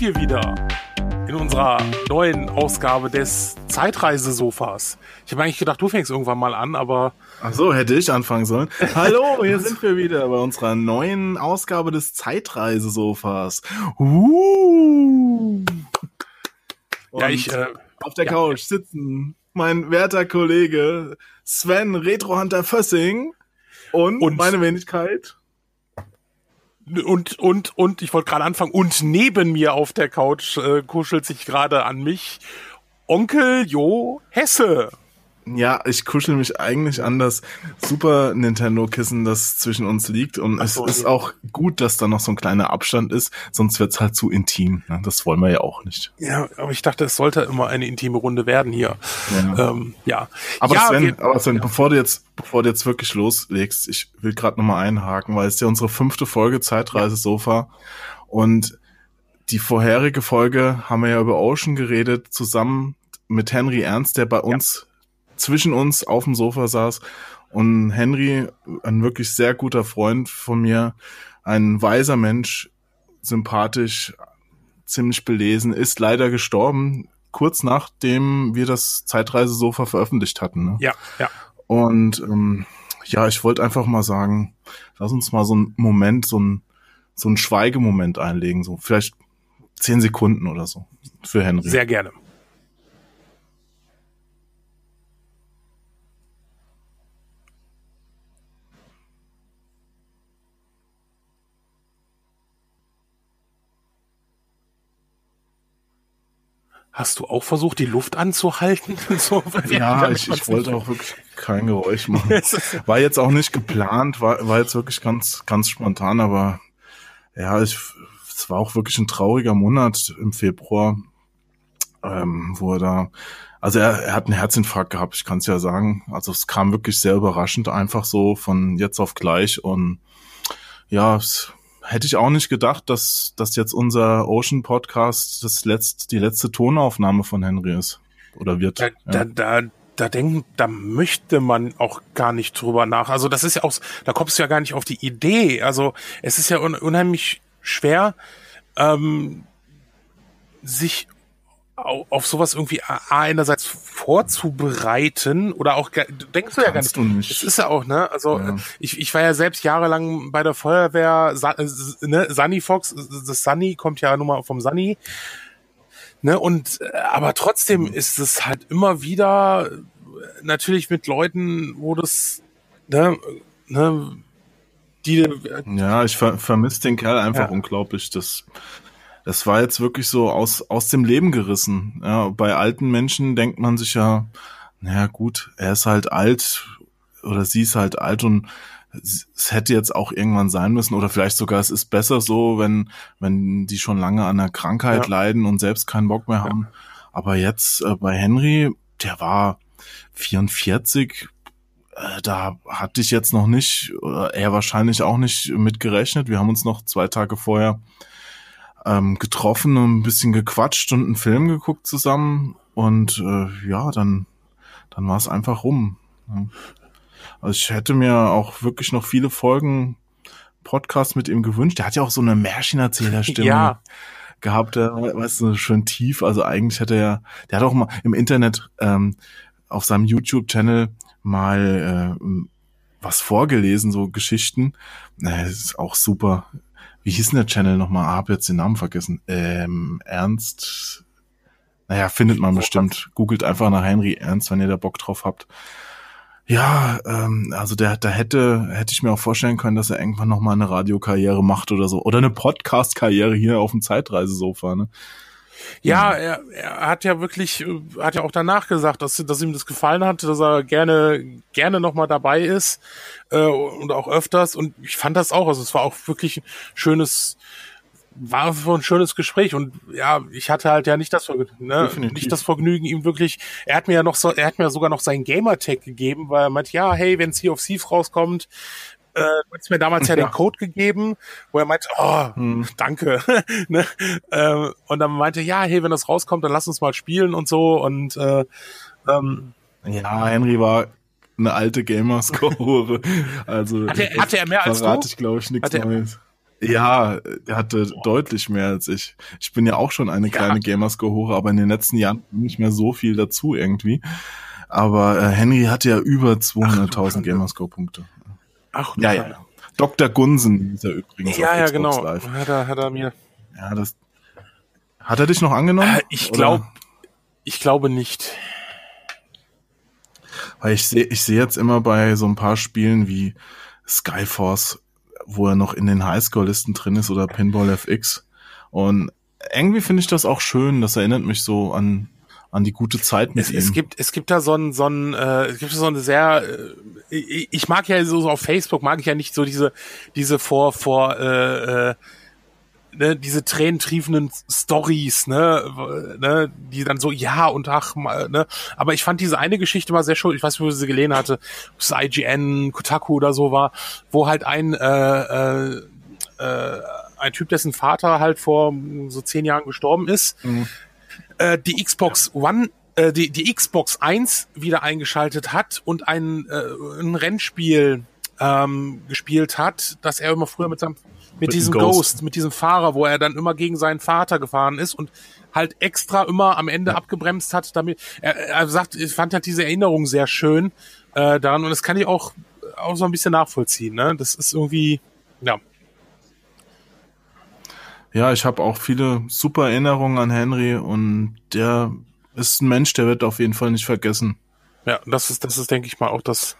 sind wir wieder in unserer neuen Ausgabe des Zeitreisesofas. Ich habe eigentlich gedacht, du fängst irgendwann mal an, aber. Ach so, hätte ich anfangen sollen. Hallo, hier sind wir wieder bei unserer neuen Ausgabe des Zeitreisesofas. Uh. ja, ich. Äh, auf der ja. Couch sitzen mein werter Kollege Sven Retrohunter Fössing und, und meine Wenigkeit und und und ich wollte gerade anfangen und neben mir auf der Couch äh, kuschelt sich gerade an mich Onkel Jo Hesse. Ja, ich kuschel mich eigentlich an das Super Nintendo Kissen, das zwischen uns liegt. Und so, es ist auch gut, dass da noch so ein kleiner Abstand ist, sonst wird's halt zu intim. Ne? Das wollen wir ja auch nicht. Ja, aber ich dachte, es sollte immer eine intime Runde werden hier. Ja. Ähm, ja. Aber ja, Sven, wir, aber Sven ja. bevor du jetzt, bevor du jetzt wirklich loslegst, ich will gerade nochmal einhaken, weil es ist ja unsere fünfte Folge Zeitreise Sofa. Und die vorherige Folge haben wir ja über Ocean geredet, zusammen mit Henry Ernst, der bei uns zwischen uns auf dem Sofa saß und Henry, ein wirklich sehr guter Freund von mir, ein weiser Mensch, sympathisch, ziemlich belesen, ist leider gestorben, kurz nachdem wir das Zeitreisesofa veröffentlicht hatten. Ne? Ja, ja. Und ähm, ja, ich wollte einfach mal sagen, lass uns mal so einen Moment, so ein so ein Schweigemoment einlegen, so vielleicht zehn Sekunden oder so für Henry. Sehr gerne. Hast du auch versucht, die Luft anzuhalten? so, ja, ich, ich wollte auch wirklich kein Geräusch machen. War jetzt auch nicht geplant, war, war jetzt wirklich ganz, ganz spontan, aber ja, ich, es war auch wirklich ein trauriger Monat im Februar, ähm, wo er da, also er, er hat einen Herzinfarkt gehabt, ich kann es ja sagen. Also es kam wirklich sehr überraschend, einfach so von jetzt auf gleich und ja, es hätte ich auch nicht gedacht, dass, dass jetzt unser Ocean Podcast das letzt, die letzte Tonaufnahme von Henry ist. Oder wird. Da, ja. da, da, da denken, da möchte man auch gar nicht drüber nach. Also das ist ja auch, da kommst du ja gar nicht auf die Idee. Also es ist ja un unheimlich schwer, ähm, sich auf sowas irgendwie einerseits vorzubereiten oder auch denkst du ja gar nicht. Du nicht. Das ist ja auch, ne? Also ja. ich, ich war ja selbst jahrelang bei der Feuerwehr, äh, ne, Sunny Fox, das Sunny kommt ja nun mal vom Sunny. Ne, und äh, aber trotzdem mhm. ist es halt immer wieder natürlich mit Leuten, wo das, ne, ne, die. Ja, ich ver vermisse den Kerl einfach ja. unglaublich. Das das war jetzt wirklich so aus, aus dem Leben gerissen. Ja, bei alten Menschen denkt man sich ja, naja gut, er ist halt alt oder sie ist halt alt und es hätte jetzt auch irgendwann sein müssen oder vielleicht sogar es ist besser so, wenn wenn die schon lange an einer Krankheit ja. leiden und selbst keinen Bock mehr haben. Ja. Aber jetzt äh, bei Henry, der war 44, äh, da hatte ich jetzt noch nicht, oder er wahrscheinlich auch nicht mit gerechnet. Wir haben uns noch zwei Tage vorher ähm, getroffen und ein bisschen gequatscht und einen Film geguckt zusammen und äh, ja, dann, dann war es einfach rum. Also ich hätte mir auch wirklich noch viele Folgen Podcast mit ihm gewünscht. Der hat ja auch so eine Märchenerzählerstimme. ja gehabt, der, weißt du, schön tief. Also eigentlich hätte er, der hat auch mal im Internet ähm, auf seinem YouTube-Channel mal äh, was vorgelesen, so Geschichten. Das ist auch super wie hieß denn der Channel nochmal? Ah, hab jetzt den Namen vergessen. Ähm, Ernst. Naja, findet man bestimmt. Googelt einfach nach Henry Ernst, wenn ihr da Bock drauf habt. Ja, ähm, also der, da hätte, hätte ich mir auch vorstellen können, dass er irgendwann nochmal eine Radiokarriere macht oder so. Oder eine Podcast-Karriere hier auf dem Zeitreisesofa, ne? Ja, er, er hat ja wirklich, äh, hat ja auch danach gesagt, dass, dass ihm das gefallen hat, dass er gerne, gerne nochmal dabei ist äh, und auch öfters. Und ich fand das auch. Also es war auch wirklich ein schönes, war ein schönes Gespräch und ja, ich hatte halt ja nicht das Vergnügen, ne? nicht das Vergnügen, ihm wirklich, er hat mir ja noch so, er hat mir sogar noch seinen Gamertag gegeben, weil er meint, ja, hey, wenn es hier auf Thief rauskommt, äh, du hast mir damals ja, ja, den Code gegeben, wo er meinte, oh, hm. danke. ne? äh, und dann meinte, ja, hey, wenn das rauskommt, dann lass uns mal spielen und so. Und äh, ähm, ja, Henry war eine alte Gamerscore. also hatte, hatte er mehr als du? ich, glaube ich, nichts Neues. Ja, er hatte Boah. deutlich mehr als ich. Ich bin ja auch schon eine kleine ja. Gamerscore-Hure, aber in den letzten Jahren nicht mehr so viel dazu irgendwie. Aber äh, Henry hatte ja über 200.000 Gamerscore-Punkte. Ach, ja, ja. Dr. Gunsen ist er übrigens. Ja, ja, genau. Live. Hat er, hat er mir. Ja, das. Hat er dich noch angenommen? Äh, ich glaube, ich glaube nicht. Weil ich sehe, ich sehe jetzt immer bei so ein paar Spielen wie Skyforce, wo er noch in den Highscore-Listen drin ist oder Pinball FX. Und irgendwie finde ich das auch schön. Das erinnert mich so an an die gute Zeit mit es, ihm. Es gibt, es gibt da so ein, so ein, äh, es gibt so eine sehr, äh, ich, mag ja so, so auf Facebook mag ich ja nicht so diese, diese vor, vor, äh, äh, ne, diese tränentriefenden Stories, ne, ne, die dann so, ja und ach, ne, aber ich fand diese eine Geschichte mal sehr schön, ich weiß nicht, wo ich sie gelesen hatte, ob es IGN, Kotaku oder so war, wo halt ein, äh, äh, äh, ein Typ, dessen Vater halt vor so zehn Jahren gestorben ist, mhm äh, die Xbox One äh, die, die Xbox 1 wieder eingeschaltet hat und ein, äh, ein Rennspiel ähm, gespielt hat, das er immer früher mit seinem mit, mit diesem Ghost. Ghost. mit diesem Fahrer, wo er dann immer gegen seinen Vater gefahren ist und halt extra immer am Ende ja. abgebremst hat, damit er, er sagt, ich fand halt diese Erinnerung sehr schön äh, daran und das kann ich auch auch so ein bisschen nachvollziehen. Ne? Das ist irgendwie ja ja, ich habe auch viele super Erinnerungen an Henry und der ist ein Mensch, der wird auf jeden Fall nicht vergessen. Ja, das ist, das ist, denke ich mal, auch das,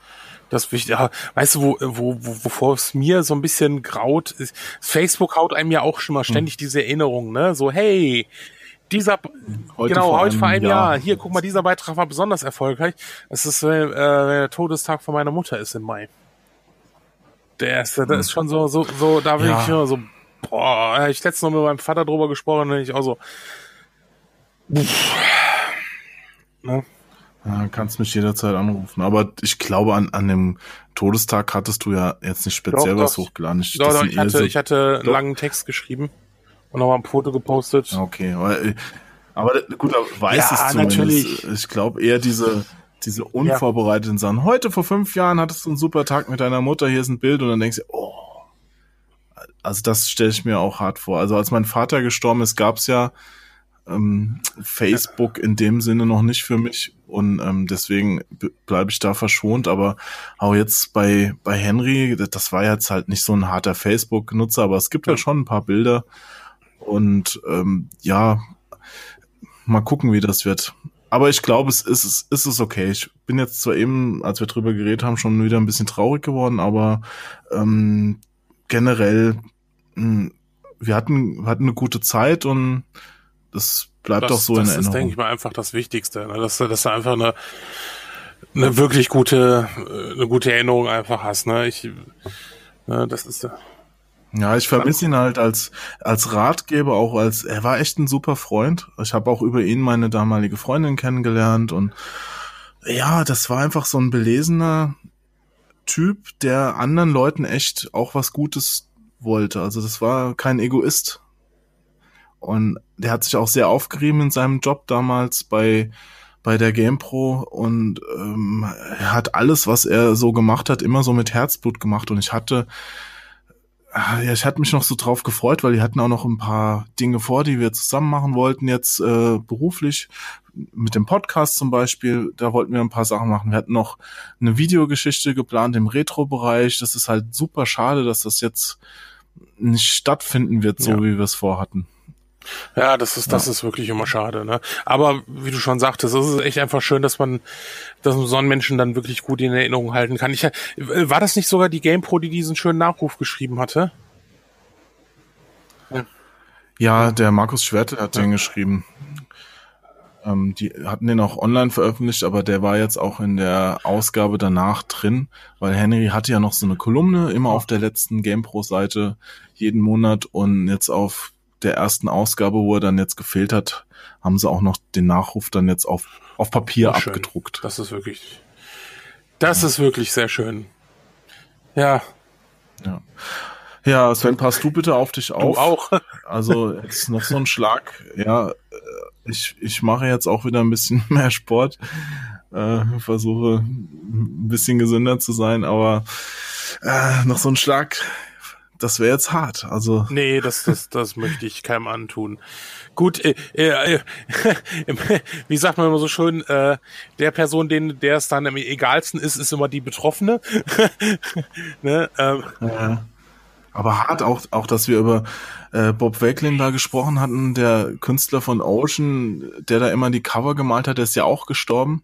das Wichtige. Ja, weißt du, wo, wo, wo, wovor es mir so ein bisschen graut ist, Facebook haut einem ja auch schon mal hm. ständig hm. diese Erinnerungen, ne? So, hey, dieser, heute genau, heute vor einem Jahr. Jahr. Hier, guck mal, dieser Beitrag war besonders erfolgreich. Es ist, äh, der Todestag von meiner Mutter ist im Mai. Der ist, das hm. ist schon so, so, so, da will ja. ich nur so, Boah, ich letztens noch mit meinem Vater drüber gesprochen und ich auch so. Ne? Ja, kannst mich jederzeit anrufen. Aber ich glaube, an, an dem Todestag hattest du ja jetzt nicht speziell doch, was doch. hochgeladen. Ich, doch, doch, ich hatte, so, ich hatte einen langen Text geschrieben und nochmal ein Foto gepostet. Okay, aber, aber gut, weiß ja, es zumindest. Natürlich. Ich glaube eher diese, diese unvorbereiteten ja. Sachen. Heute vor fünf Jahren hattest du einen super Tag mit deiner Mutter, hier ist ein Bild und dann denkst du, oh, also das stelle ich mir auch hart vor. Also als mein Vater gestorben ist, gab's ja ähm, Facebook in dem Sinne noch nicht für mich und ähm, deswegen bleibe ich da verschont. Aber auch jetzt bei bei Henry, das war jetzt halt nicht so ein harter Facebook-Nutzer, aber es gibt halt schon ein paar Bilder und ähm, ja, mal gucken, wie das wird. Aber ich glaube, es ist, es ist es okay. Ich bin jetzt zwar eben, als wir drüber geredet haben, schon wieder ein bisschen traurig geworden, aber ähm, generell, mh, hm, wir hatten, wir hatten eine gute Zeit und das bleibt das, auch so in Erinnerung. Das ist, denke ich mal, einfach das Wichtigste, ne? dass, dass du einfach eine, eine wirklich gute, eine gute Erinnerung einfach hast. Ne? Ich, ne, das ist ja, ich vermisse ihn halt als als Ratgeber, auch als er war echt ein super Freund. Ich habe auch über ihn meine damalige Freundin kennengelernt und ja, das war einfach so ein belesener Typ, der anderen Leuten echt auch was Gutes wollte. Also das war kein Egoist. Und der hat sich auch sehr aufgerieben in seinem Job damals bei bei der GamePro und ähm, er hat alles, was er so gemacht hat, immer so mit Herzblut gemacht. Und ich hatte ja, ich hatte mich noch so drauf gefreut, weil die hatten auch noch ein paar Dinge vor, die wir zusammen machen wollten, jetzt äh, beruflich. Mit dem Podcast zum Beispiel, da wollten wir ein paar Sachen machen. Wir hatten noch eine Videogeschichte geplant im Retro-Bereich. Das ist halt super schade, dass das jetzt nicht stattfinden wird, so ja. wie wir es vorhatten. Ja, das ist, das ja. ist wirklich immer schade, ne? Aber wie du schon sagtest, es ist echt einfach schön, dass man, dass man so einen Menschen dann wirklich gut in Erinnerung halten kann. Ich, war das nicht sogar die GamePro, die diesen schönen Nachruf geschrieben hatte? Ja, ja der Markus Schwerte hat ja. den geschrieben. Ähm, die hatten den auch online veröffentlicht, aber der war jetzt auch in der Ausgabe danach drin, weil Henry hatte ja noch so eine Kolumne immer auf der letzten GamePro-Seite jeden Monat und jetzt auf der ersten Ausgabe, wo er dann jetzt gefehlt hat, haben sie auch noch den Nachruf dann jetzt auf, auf Papier oh, abgedruckt. Das ist wirklich, das ja. ist wirklich sehr schön. Ja. Ja. Ja, Sven, passt du bitte auf dich auf. Du auch. Also jetzt noch so ein Schlag. Ja, äh, ich, ich mache jetzt auch wieder ein bisschen mehr Sport. Äh, versuche ein bisschen gesünder zu sein, aber äh, noch so ein Schlag das wäre jetzt hart. Also nee, das das das möchte ich keinem antun. Gut, äh, äh, äh wie sagt man immer so schön, äh, der Person, den der es dann am egalsten ist, ist immer die Betroffene. ne? ähm. ja. Aber hart auch, auch, dass wir über äh, Bob Wakelin da gesprochen hatten, der Künstler von Ocean, der da immer die Cover gemalt hat, der ist ja auch gestorben.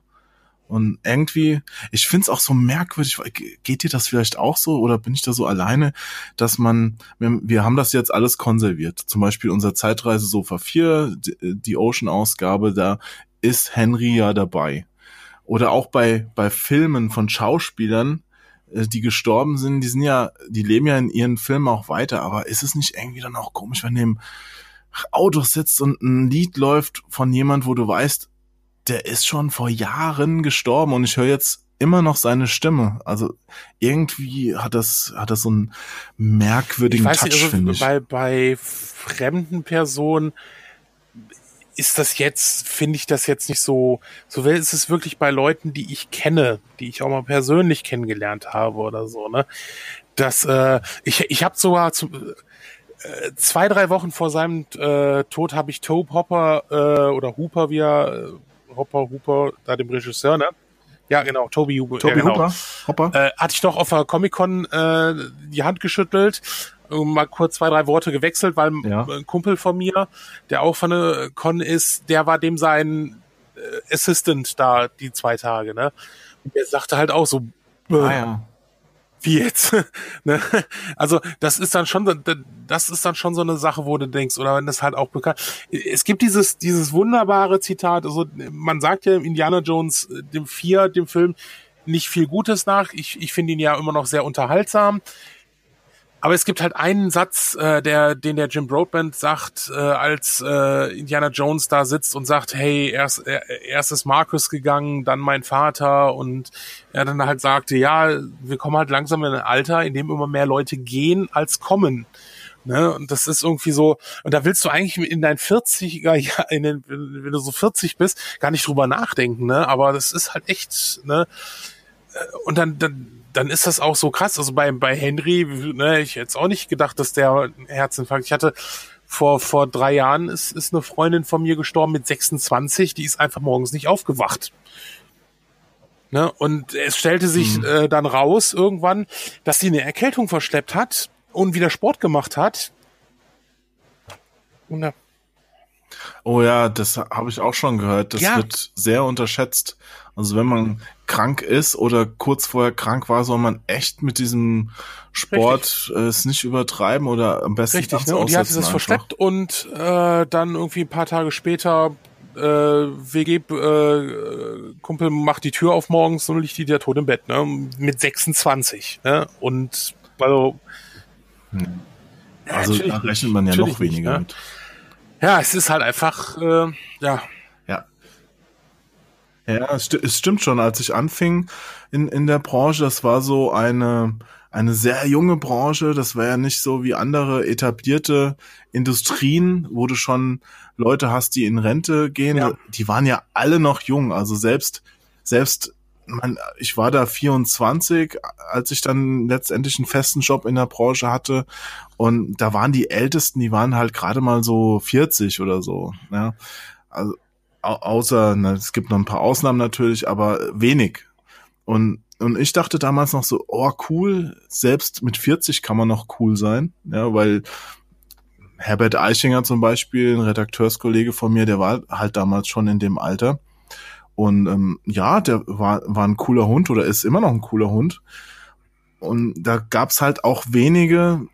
Und irgendwie, ich find's auch so merkwürdig, geht dir das vielleicht auch so oder bin ich da so alleine, dass man, wir, wir haben das jetzt alles konserviert. Zum Beispiel unser Zeitreise Sofa 4, die, Ocean-Ausgabe, da ist Henry ja dabei. Oder auch bei, bei Filmen von Schauspielern, äh, die gestorben sind, die sind ja, die leben ja in ihren Filmen auch weiter, aber ist es nicht irgendwie dann auch komisch, wenn du im Auto sitzt und ein Lied läuft von jemand, wo du weißt, der ist schon vor Jahren gestorben und ich höre jetzt immer noch seine Stimme. Also irgendwie hat das hat das so einen merkwürdigen ich Touch, also finde ich. Bei bei fremden Personen ist das jetzt, finde ich das jetzt nicht so, so ist es wirklich bei Leuten, die ich kenne, die ich auch mal persönlich kennengelernt habe oder so, ne? Das, äh, ich, ich habe sogar zu, äh, zwei, drei Wochen vor seinem äh, Tod habe ich Tobe Hopper äh, oder Hooper, wie er Hopper, Hooper, da dem Regisseur, ne? Ja, genau, Toby, Hooper. Toby ja, genau. Hooper, Hopper. Äh, hatte ich doch auf der Comic-Con äh, die Hand geschüttelt mal kurz zwei, drei Worte gewechselt, weil ja. ein Kumpel von mir, der auch von der Con ist, der war dem sein äh, Assistant da die zwei Tage, ne? Und der sagte halt auch so, ah, ja wie jetzt? ne? Also das ist dann schon, das ist dann schon so eine Sache, wo du denkst, oder wenn das halt auch bekannt. Es gibt dieses dieses wunderbare Zitat. Also man sagt ja Indiana Jones äh, dem vier, dem Film nicht viel Gutes nach. Ich ich finde ihn ja immer noch sehr unterhaltsam. Aber es gibt halt einen Satz, äh, der, den der Jim Broadbent sagt, äh, als äh, Indiana Jones da sitzt und sagt, hey, erst, er, erst ist Markus gegangen, dann mein Vater und er dann halt sagte, ja, wir kommen halt langsam in ein Alter, in dem immer mehr Leute gehen als kommen. Ne? Und das ist irgendwie so, und da willst du eigentlich in deinen 40er Jahren, in den, wenn du so 40 bist, gar nicht drüber nachdenken, ne? Aber das ist halt echt, ne? Und dann, dann dann ist das auch so krass. Also bei, bei Henry, ne, ich hätte auch nicht gedacht, dass der einen Herzinfarkt. Ich hatte vor, vor drei Jahren ist, ist eine Freundin von mir gestorben mit 26, die ist einfach morgens nicht aufgewacht. Ne? Und es stellte sich mhm. äh, dann raus irgendwann, dass sie eine Erkältung verschleppt hat und wieder Sport gemacht hat. Und, oh ja, das habe ich auch schon gehört. Das ja. wird sehr unterschätzt. Also wenn man krank ist oder kurz vorher krank war, soll man echt mit diesem Sport äh, es nicht übertreiben oder am besten Richtig, ne? Und die hat es verschleppt und äh, dann irgendwie ein paar Tage später äh, WG äh, Kumpel macht die Tür auf morgens und liegt die der tot im Bett, ne? Mit 26, ne? Und also hm. Also da rechnet man ja noch weniger nicht, ne? mit. Ja, es ist halt einfach, äh, ja, ja, es, st es stimmt schon. Als ich anfing in, in der Branche, das war so eine, eine sehr junge Branche. Das war ja nicht so wie andere etablierte Industrien, wo du schon Leute hast, die in Rente gehen. Ja. Die waren ja alle noch jung. Also selbst, selbst, man, ich war da 24, als ich dann letztendlich einen festen Job in der Branche hatte. Und da waren die Ältesten, die waren halt gerade mal so 40 oder so. Ja. Also, außer, na, es gibt noch ein paar Ausnahmen natürlich, aber wenig. Und, und ich dachte damals noch so, oh cool, selbst mit 40 kann man noch cool sein, ja, weil Herbert Eichinger zum Beispiel, ein Redakteurskollege von mir, der war halt damals schon in dem Alter. Und ähm, ja, der war, war ein cooler Hund oder ist immer noch ein cooler Hund. Und da gab's halt auch wenige,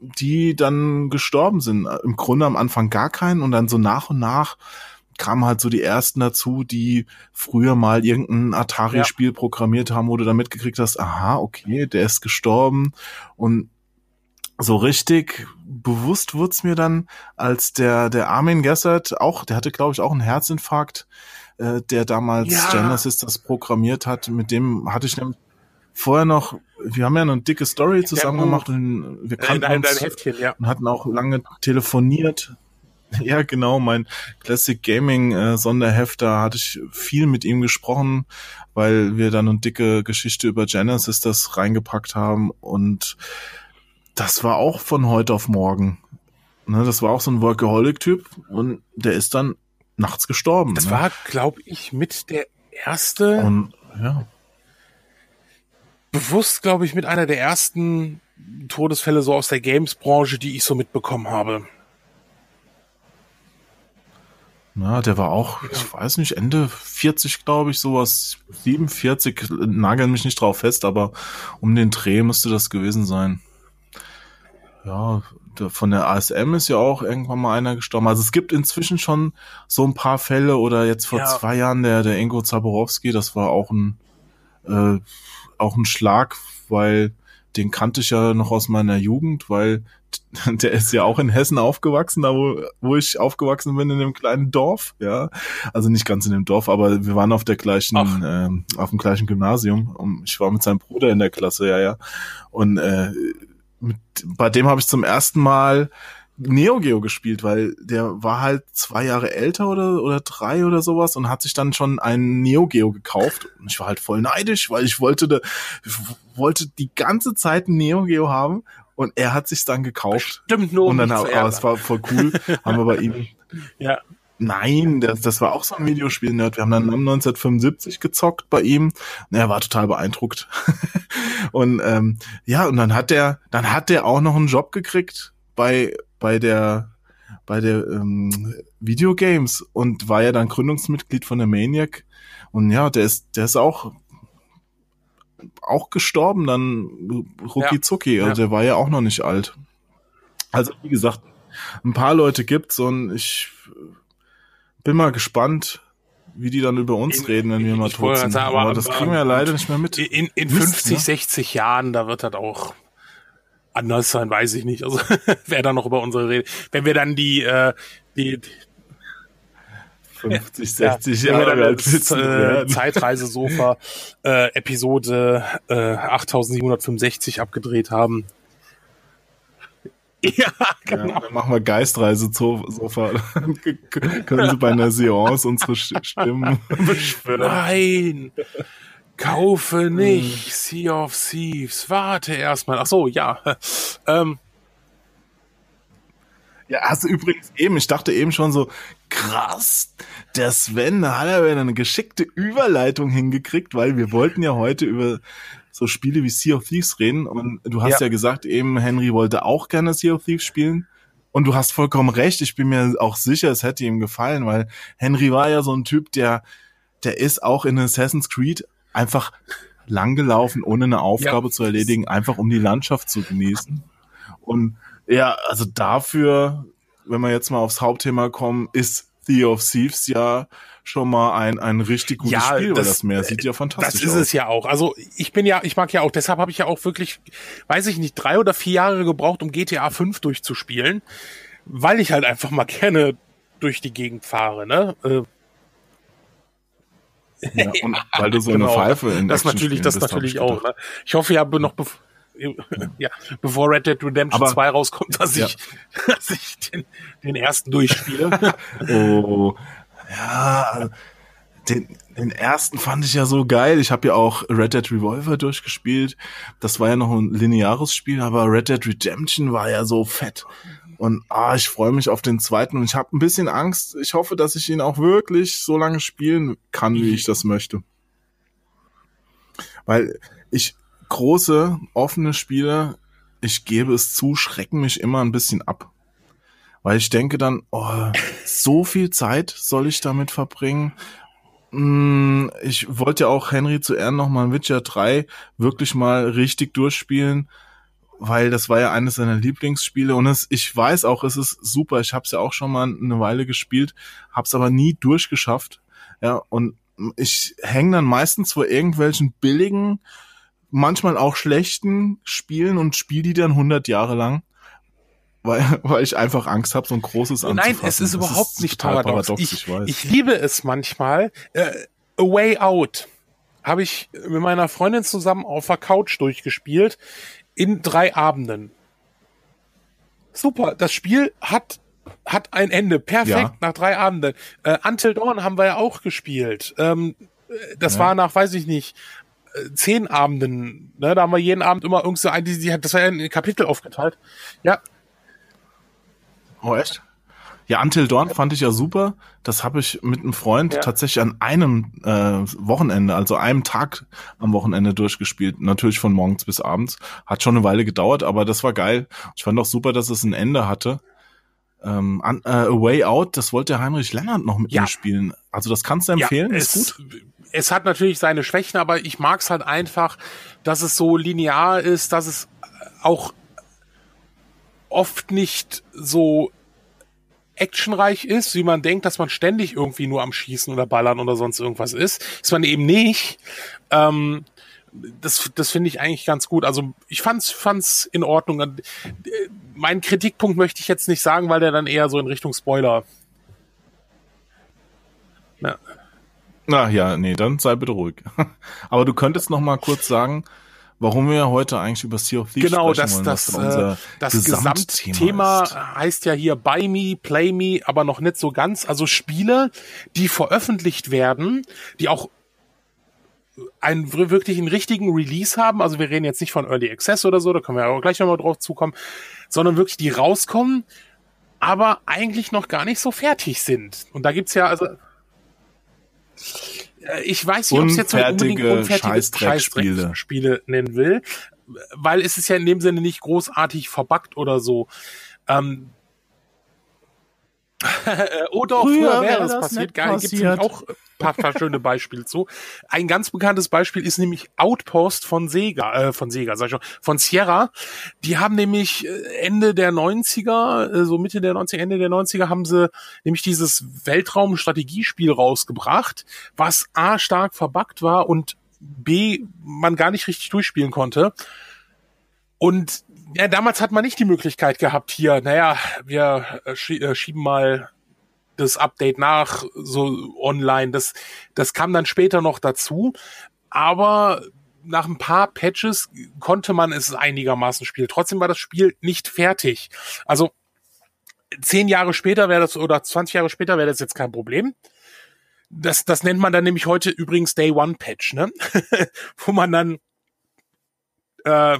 die dann gestorben sind. Im Grunde am Anfang gar keinen und dann so nach und nach kamen halt so die ersten dazu, die früher mal irgendein Atari-Spiel ja. programmiert haben, wo du dann mitgekriegt hast, aha, okay, der ist gestorben. Und so richtig bewusst wurde es mir dann, als der, der Armin Gessert auch, der hatte, glaube ich, auch einen Herzinfarkt, äh, der damals ja. Genesis das programmiert hat. Mit dem hatte ich nämlich vorher noch, wir haben ja eine dicke Story zusammen ja, gemacht und wir kannten uns Heftchen, ja. und hatten auch lange telefoniert Ja, genau, mein Classic Gaming äh, Sonderheft, da hatte ich viel mit ihm gesprochen, weil wir dann eine dicke Geschichte über Genesis das reingepackt haben und das war auch von heute auf morgen. Ne, das war auch so ein Workaholic-Typ und der ist dann nachts gestorben. Das ne? war, glaube ich, mit der erste. Und ja. Bewusst, glaube ich, mit einer der ersten Todesfälle so aus der Games-Branche, die ich so mitbekommen habe. Na, der war auch, ich weiß nicht, Ende 40, glaube ich, sowas, 47, nageln mich nicht drauf fest, aber um den Dreh müsste das gewesen sein. Ja, von der ASM ist ja auch irgendwann mal einer gestorben. Also es gibt inzwischen schon so ein paar Fälle oder jetzt vor Ja. zwei Jahren der, der Ingo Zaborowski, das war auch ein, äh, auch ein Schlag, weil den kannte ich ja noch aus meiner Jugend, weil der ist ja auch in Hessen aufgewachsen, da wo, wo ich aufgewachsen bin, in dem kleinen Dorf, ja. Also nicht ganz in dem Dorf, aber wir waren auf der gleichen, Ach. ähm, auf dem gleichen Gymnasium. Und ich war mit seinem Bruder in der Klasse, ja, ja. Und äh, mit, bei dem habe ich zum ersten Mal Neo Geo gespielt, weil der war halt zwei Jahre älter oder, oder drei oder sowas und hat sich dann schon einen Neo Geo gekauft. Und ich war halt voll neidisch, weil ich wollte, da, ich wollte die ganze Zeit ein Neo Geo haben und er hat sich dann gekauft. Stimmt nur. um und dann, zu aber es war voll cool, haben wir bei ihm ja. Nein, das, das war auch so ein Videospiel-Nerd. Wir haben dann 1975 gezockt bei ihm. Und er war total beeindruckt. und ähm, ja, und dann hat der, dann hat der auch noch einen Job gekriegt bei bei der bei der ähm, Videogames und war ja dann Gründungsmitglied von der Maniac. Und ja, der ist der ist auch auch gestorben dann rucki zucki. Also Ja. der war ja auch noch nicht alt. Also wie gesagt, ein paar Leute gibt's und ich bin mal gespannt, wie die dann über uns In- reden, wenn wir mal tot sind. sagen, aber, aber- das kriegen wir ja leider nicht mehr mit. In, in Mist, 50, ne? 60 Jahren, da wird das auch anders sein, weiß ich nicht. Also wer da noch über unsere Rede. Wenn wir dann die, äh, die, 50, ja, 60 wenn wir Jahre alt du äh. Zeitreisesofa äh, Episode äh, 8765 abgedreht haben. Ja, Ja, genau. dann machen wir Geistreise-Sofa. Können sie bei einer Seance unsere Stimmen beschwören. Nein! Kaufe nicht Sea of Thieves. Warte erstmal. Ach so, ja. Ähm, Ja, hast du übrigens eben, ich dachte eben schon so, krass, der Sven, da hat er wieder eine geschickte Überleitung hingekriegt, weil wir wollten ja heute über so Spiele wie Sea of Thieves reden und du hast ja, Ja. gesagt eben, Henry wollte auch gerne Sea of Thieves spielen und du hast vollkommen recht, ich bin mir auch sicher, es hätte ihm gefallen, weil Henry war ja so ein Typ, der, der ist auch in Assassin's Creed einfach langgelaufen, ohne eine Aufgabe zu erledigen, einfach um die Landschaft zu genießen. Und ja, also dafür, wenn wir jetzt mal aufs Hauptthema kommen, ist Sea of Thieves ja schon mal ein, ein richtig gutes Ja, Spiel, weil das- das Meer sieht ja das fantastisch ist aus. es ja auch. Also ich bin ja, ich mag ja auch, deshalb habe ich ja auch wirklich, weiß ich nicht, drei oder vier Jahre gebraucht, um GTA 5 durchzuspielen, weil ich halt einfach mal gerne durch die Gegend fahre, ne? Äh, Ja, und weil du so Genau. eine Pfeife in das natürlich, das natürlich ich auch. Ne? Ich hoffe ja noch bev ja, bevor Red Dead Redemption Aber- 2 rauskommt, dass Ja. ich, dass ich den, den ersten durchspiele. Oh, ja, den, den ersten fand ich ja so geil. Ich habe ja auch Red Dead Revolver durchgespielt. Das war ja noch ein lineares Spiel, aber Red Dead Redemption war ja so fett. Und ah, ich freue mich auf den zweiten und ich habe ein bisschen Angst. Ich hoffe, dass ich ihn auch wirklich so lange spielen kann, wie ich das möchte. Weil ich große, offene Spiele, ich gebe es zu, schrecken mich immer ein bisschen ab. Weil ich denke dann, oh, so viel Zeit soll ich damit verbringen. Mm, Ich wollte ja auch Henry zu Ehren nochmal Witcher 3 wirklich mal richtig durchspielen, weil das war ja eines seiner Lieblingsspiele und es, ich weiß auch, es ist super. Ich habe es ja auch schon mal eine Weile gespielt, habe es aber nie durchgeschafft. Ja, und ich hänge dann meistens vor irgendwelchen billigen, manchmal auch schlechten Spielen und spiele die dann 100 Jahre lang. Weil, weil ich einfach Angst habe, so ein großes Nein, anzufassen. es ist Das überhaupt nicht total paradox. ich, ich weiß. ich liebe es manchmal. Äh, A Way Out habe ich mit meiner Freundin zusammen auf der Couch durchgespielt in drei Abenden. Super, das Spiel hat hat ein Ende, perfekt Ja. nach drei Abenden. Äh, Until Dawn haben wir ja auch gespielt. Ähm, äh, das Ja. war nach, weiß ich nicht, zehn Abenden, ne, da haben wir jeden Abend immer irgendwie so ein, die, die, das war ja in Kapitel aufgeteilt. Ja. Oh, echt? Ja, Until Dawn fand ich ja super. Das habe ich mit einem Freund ja. tatsächlich an einem äh, Wochenende, also einem Tag am Wochenende durchgespielt. Natürlich von morgens bis abends. Hat schon eine Weile gedauert, aber das war geil. Ich fand auch super, dass es ein Ende hatte. Ähm, an, äh, A Way Out, das wollte Heinrich Lennart noch mit ja. mir spielen. Also das kannst du empfehlen, ja, ist gut. Es hat natürlich seine Schwächen, aber ich mag es halt einfach, dass es so linear ist, dass es auch oft nicht so actionreich ist, wie man denkt, dass man ständig irgendwie nur am Schießen oder Ballern oder sonst irgendwas ist. Ist man eben nicht. Ähm, das, das finde ich eigentlich ganz gut. Also ich fand's, fand's in Ordnung. Äh, mein Kritikpunkt möchte ich jetzt nicht sagen, weil der dann eher so in Richtung Spoiler. Ja. Na ja, nee, dann sei bitte ruhig. Aber du könntest noch mal kurz sagen, warum wir heute eigentlich über Sea of Thieves genau, sprechen wollen. Genau, das, das, das Gesamtthema ist. heißt ja hier Buy Me, Play Me, aber noch nicht so ganz. Also Spiele, die veröffentlicht werden, die auch einen wirklich einen richtigen Release haben. Also wir reden jetzt nicht von Early Access oder so, da können wir auch gleich nochmal drauf zukommen, sondern wirklich die rauskommen, aber eigentlich noch gar nicht so fertig sind. Und da gibt's ja also äh, ich weiß nicht, ob es jetzt so unbedingt unfertige Scheißdreckspiele Spiele nennen will, weil es ist ja in dem Sinne nicht großartig verbuggt oder so. Ähm, oder früher, früher wäre das passiert. Geil, gibt es auch paar, paar schöne Beispiele zu. Ein ganz bekanntes Beispiel ist nämlich Outpost von Sega, äh, von Sega, sag ich schon, von Sierra. Die haben nämlich äh, Ende der 90er, äh, so Mitte der 90er, Ende der 90er haben sie nämlich dieses Weltraum-Strategiespiel rausgebracht, was A stark verbuggt war und B man gar nicht richtig durchspielen konnte. Und ja, damals hat man nicht die Möglichkeit gehabt, hier, naja, wir äh, schieben mal das Update nach, so online. Das, das kam dann später noch dazu. Aber nach ein paar Patches konnte man es einigermaßen spielen. Trotzdem war das Spiel nicht fertig. Also zehn Jahre später wäre das oder 20 Jahre später wäre das jetzt kein Problem. Das, das nennt man dann nämlich heute übrigens Day One Patch, ne? Wo man dann, äh,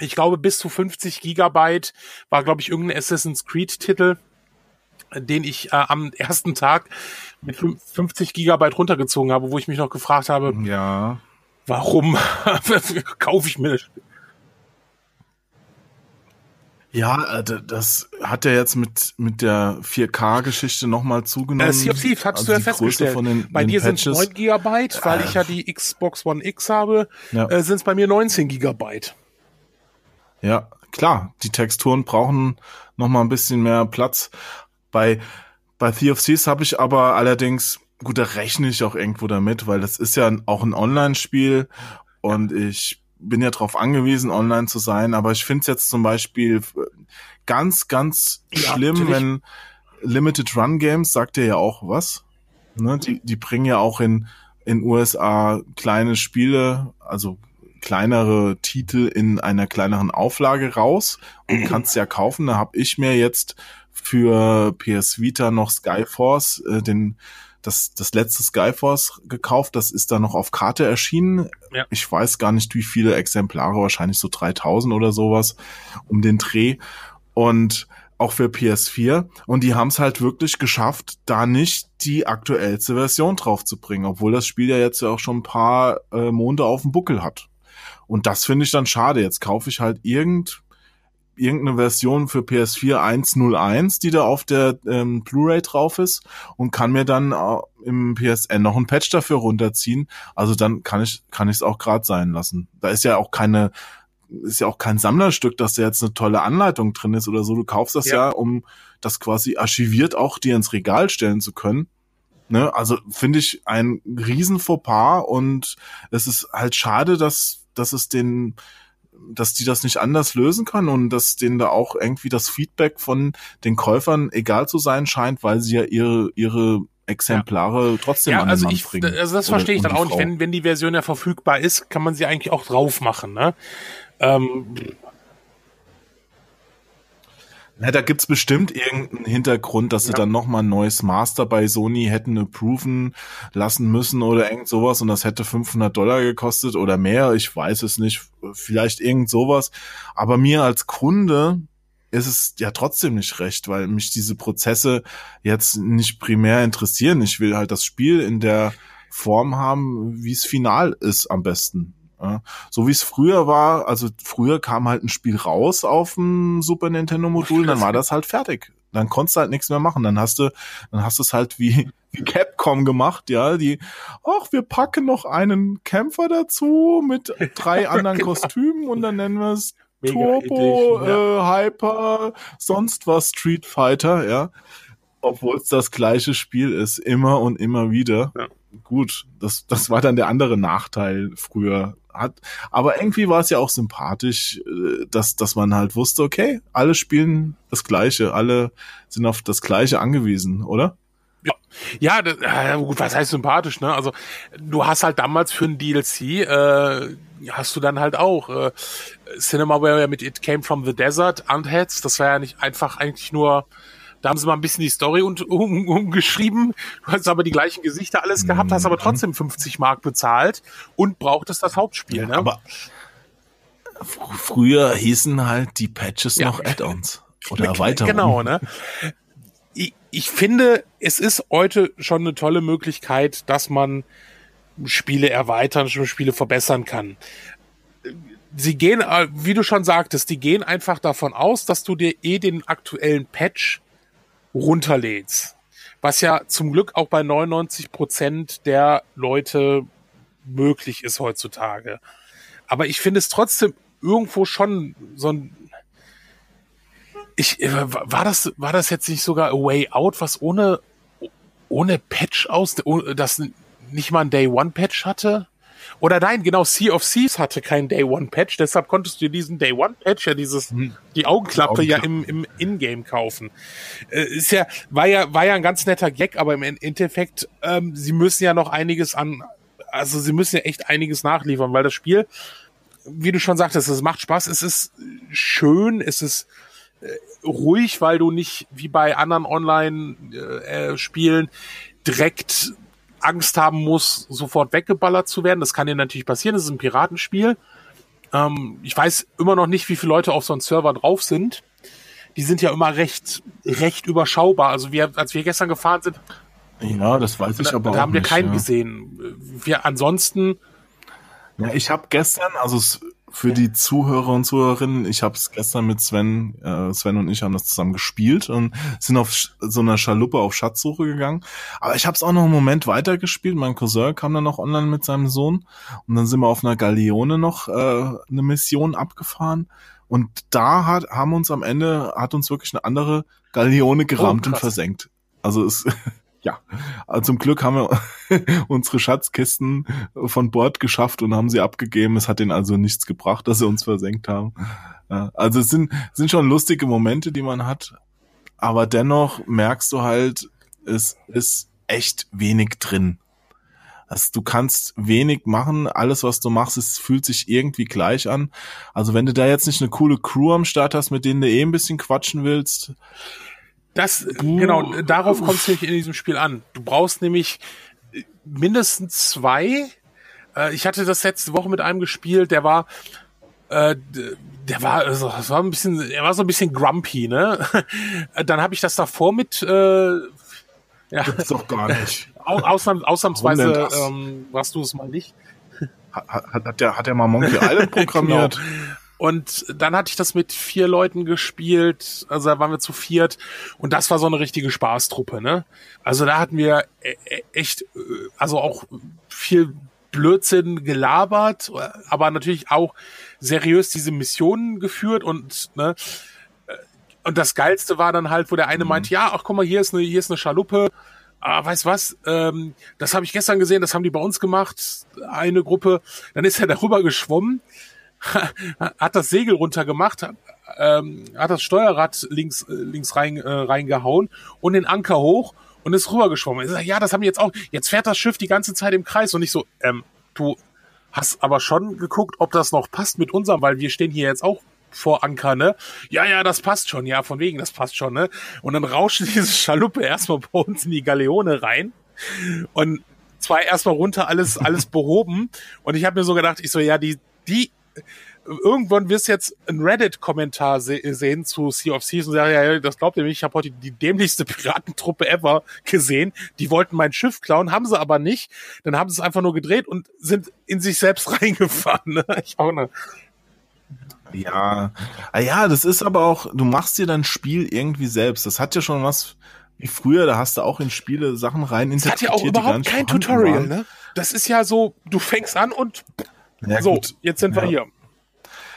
ich glaube, bis zu 50 Gigabyte war, glaube ich, irgendein Assassin's Creed Titel den ich äh, am ersten Tag mit 50 Gigabyte runtergezogen habe, wo ich mich noch gefragt habe, ja. warum kaufe ich mir das Spiel? Ja, äh, das hat ja jetzt mit, mit der 4K-Geschichte nochmal zugenommen. Äh, sea of Thieves, hast also du ja festgestellt. Den, bei den dir sind es 9 Gigabyte, weil äh. ich ja die Xbox One X habe, ja. äh, sind es bei mir 19 Gigabyte. Ja, klar, die Texturen brauchen nochmal ein bisschen mehr Platz. Bei, bei Sea of Thieves habe ich aber allerdings, gut, da rechne ich auch irgendwo damit, weil das ist ja auch ein Online-Spiel und ich bin ja darauf angewiesen, online zu sein, aber ich finde es jetzt zum Beispiel ganz, ganz ja, schlimm, natürlich. wenn Limited Run Games, sagt ihr ja auch was, ne? die, die bringen ja auch in, in USA kleine Spiele, also kleinere Titel in einer kleineren Auflage raus und kannst ja kaufen. Da habe ich mir jetzt für PS Vita noch Skyforce, äh, den das, das letzte Skyforce gekauft. Das ist da noch auf Karte erschienen. Ja. Ich weiß gar nicht, wie viele Exemplare, wahrscheinlich so 3000 oder sowas um den Dreh. Und auch für PS4. Und die haben es halt wirklich geschafft, da nicht die aktuellste Version drauf zu bringen, obwohl das Spiel ja jetzt ja auch schon ein paar äh, Monde auf dem Buckel hat. Und das finde ich dann schade. Jetzt kaufe ich halt irgend irgendeine Version für PS4 1.01, die da auf der ähm, Blu-ray drauf ist und kann mir dann äh, im PSN noch ein Patch dafür runterziehen. Also dann kann ich kann ich es auch gerade sein lassen. Da ist ja auch keine ist ja auch kein Sammlerstück, dass da jetzt eine tolle Anleitung drin ist oder so. Du kaufst das ja, ja um das quasi archiviert auch dir ins Regal stellen zu können. Ne? Also finde ich ein riesen Fauxpas und es ist halt schade, dass dass es den dass die das nicht anders lösen können und dass denen da auch irgendwie das Feedback von den Käufern egal zu sein scheint, weil sie ja ihre, ihre Exemplare ja. trotzdem ja, an den also Mann ich, bringen. Also das verstehe ich dann auch nicht. Wenn, wenn die Version ja verfügbar ist, kann man sie eigentlich auch drauf machen. Ne? Ähm. Ja, da gibt's bestimmt irgendeinen Hintergrund, dass ja. sie dann nochmal ein neues Master bei Sony hätten approven lassen müssen oder irgend sowas und das hätte 500 Dollar gekostet oder mehr, ich weiß es nicht, vielleicht irgend sowas. Aber mir als Kunde ist es ja trotzdem nicht recht, weil mich diese Prozesse jetzt nicht primär interessieren. Ich will halt das Spiel in der Form haben, wie es final ist am besten. Ja, so wie es früher war, also früher kam halt ein Spiel raus auf dem Super Nintendo Modul, dann war das halt fertig. Dann konntest du halt nichts mehr machen. Dann hast du, dann hast du es halt wie, wie Capcom gemacht, ja, die, ach, wir packen noch einen Kämpfer dazu mit drei anderen genau. Kostümen und dann nennen wir es Turbo, Edition, ja. äh, Hyper, sonst was Street Fighter, ja. Obwohl es das gleiche Spiel ist, immer und immer wieder. Ja. Gut, das, das war dann der andere Nachteil früher. Hat, aber irgendwie war es ja auch sympathisch, äh, dass, dass man halt wusste, okay, alle spielen das Gleiche, alle sind auf das Gleiche angewiesen, oder? Ja, ja, das, gut, was heißt sympathisch, ne? Also du hast halt damals für ein DLC, äh, hast du dann halt auch äh, Cinemaware mit It Came from the Desert, Unheads, das war ja nicht einfach eigentlich nur, da haben sie mal ein bisschen die Story und, um, umgeschrieben, du hast aber die gleichen Gesichter alles gehabt, hast aber mhm. trotzdem 50 Mark bezahlt und brauchtest das Hauptspiel, ja, ne? Aber früher hießen halt die Patches ja. noch Add-ons oder Erweiterungen. Genau, ne? Ich, ich finde, es ist heute schon eine tolle Möglichkeit, dass man Spiele erweitern, Spiele verbessern kann. Sie gehen, äh, wie du schon sagtest, die gehen einfach davon aus, dass du dir eh den aktuellen Patch runterlädst. Was ja zum Glück auch bei 99 Prozent der Leute möglich ist heutzutage. Aber ich finde es trotzdem irgendwo schon so ein ich äh, war das war das jetzt nicht sogar a way out was ohne ohne Patch aus das nicht mal ein Day One Patch hatte. Oder nein, genau, Sea of Thieves hatte kein Day One Patch, deshalb konntest du diesen Day One Patch ja dieses, hm. die Augenklappe ja im, im Ingame kaufen. Äh, ist ja, war ja, war ja ein ganz netter Gag, aber im Endeffekt, ähm, sie müssen ja noch einiges an, also sie müssen ja echt einiges nachliefern, weil das Spiel, wie du schon sagtest, es macht Spaß, es ist schön, es ist äh, ruhig, weil du nicht wie bei anderen Online-Spielen äh, direkt Angst haben muss, sofort weggeballert zu werden. Das kann dir natürlich passieren. Das ist ein Piratenspiel. Ähm, ich weiß immer noch nicht, wie viele Leute auf so einem Server drauf sind. Die sind ja immer recht, recht überschaubar. Also wir, als wir gestern gefahren sind, ja, das weiß ich da, aber da auch haben wir nicht, keinen ja. gesehen. Wir ansonsten. Ja, ich habe gestern, also für die Zuhörer und Zuhörerinnen, ich habe es gestern mit Sven, äh, Sven und ich haben das zusammen gespielt und sind auf so einer Schaluppe auf Schatzsuche gegangen. Aber ich habe es auch noch einen Moment weiter gespielt. Mein Cousin kam dann noch online mit seinem Sohn und dann sind wir auf einer Galeone noch äh, eine Mission abgefahren. Und da hat, haben uns am Ende, hat uns wirklich eine andere Galeone gerammt oh, und versenkt. Also es ja, also zum Glück haben wir unsere Schatzkisten von Bord geschafft und haben sie abgegeben. Es hat ihnen also nichts gebracht, dass sie uns versenkt haben. Also es sind, sind schon lustige Momente, die man hat. Aber dennoch merkst du halt, es ist echt wenig drin. Also du kannst wenig machen, alles was du machst, es fühlt sich irgendwie gleich an. Also wenn du da jetzt nicht eine coole Crew am Start hast, mit denen du eh ein bisschen quatschen willst, das, genau, darauf kommt es nämlich in diesem Spiel an. Du brauchst nämlich mindestens zwei. Äh, ich hatte das letzte Woche mit einem gespielt, der war, äh, der war, also, das war ein bisschen, er war so ein bisschen grumpy, ne? Dann habe ich das davor mit, äh, ja. Gibt's doch gar nicht. Ausnahms, ausnahmsweise ähm, warst du es mal nicht. Hat, hat, hat, der, hat der mal Monkey Island programmiert? genau. Und dann hatte ich das mit vier Leuten gespielt, also da waren wir zu viert und das war so eine richtige Spaßtruppe, ne? Also da hatten wir e-, e-, echt, äh, also auch viel Blödsinn gelabert, aber natürlich auch seriös diese Missionen geführt und ne, äh, und das geilste war dann halt, wo der eine mhm. meinte, ja, ach guck mal, hier ist eine, hier ist eine Schaluppe. Ah, weißt was? Ähm, das habe ich gestern gesehen, das haben die bei uns gemacht, eine Gruppe. Dann ist er darüber geschwommen hat das Segel runtergemacht, ähm, hat das Steuerrad links, äh, links rein, äh, reingehauen und den Anker hoch und ist rübergeschwommen. Ich sag, ja, das haben die jetzt auch. Jetzt fährt das Schiff die ganze Zeit im Kreis und ich so, ähm, du hast aber schon geguckt, ob das noch passt mit unserem, weil wir stehen hier jetzt auch vor Anker, ne? Ja, ja, das passt schon, ja, von wegen, das passt schon, ne? Und dann rauscht diese Schaluppe erstmal bei uns in die Galeone rein und zwei erstmal runter, alles, alles behoben. Und ich habe mir so gedacht, ich so, ja, die, die, irgendwann wirst du jetzt ein Reddit-Kommentar se sehen zu Sea of Thieves und sagen, ja, das glaubt ihr nicht, ich habe heute die dämlichste Piratentruppe ever gesehen. Die wollten mein Schiff klauen, haben sie aber nicht. Dann haben sie es einfach nur gedreht und sind in sich selbst reingefahren. Ne? Ich auch ne. Ja, ah ja, das ist aber auch, du machst dir dein Spiel irgendwie selbst. Das hat ja schon was wie früher, da hast du auch in Spiele Sachen rein interpretiert. Das hat ja auch überhaupt kein Tutorial, waren. ne? Das ist ja so, du fängst an und ja, so, gut. jetzt sind wir ja. hier.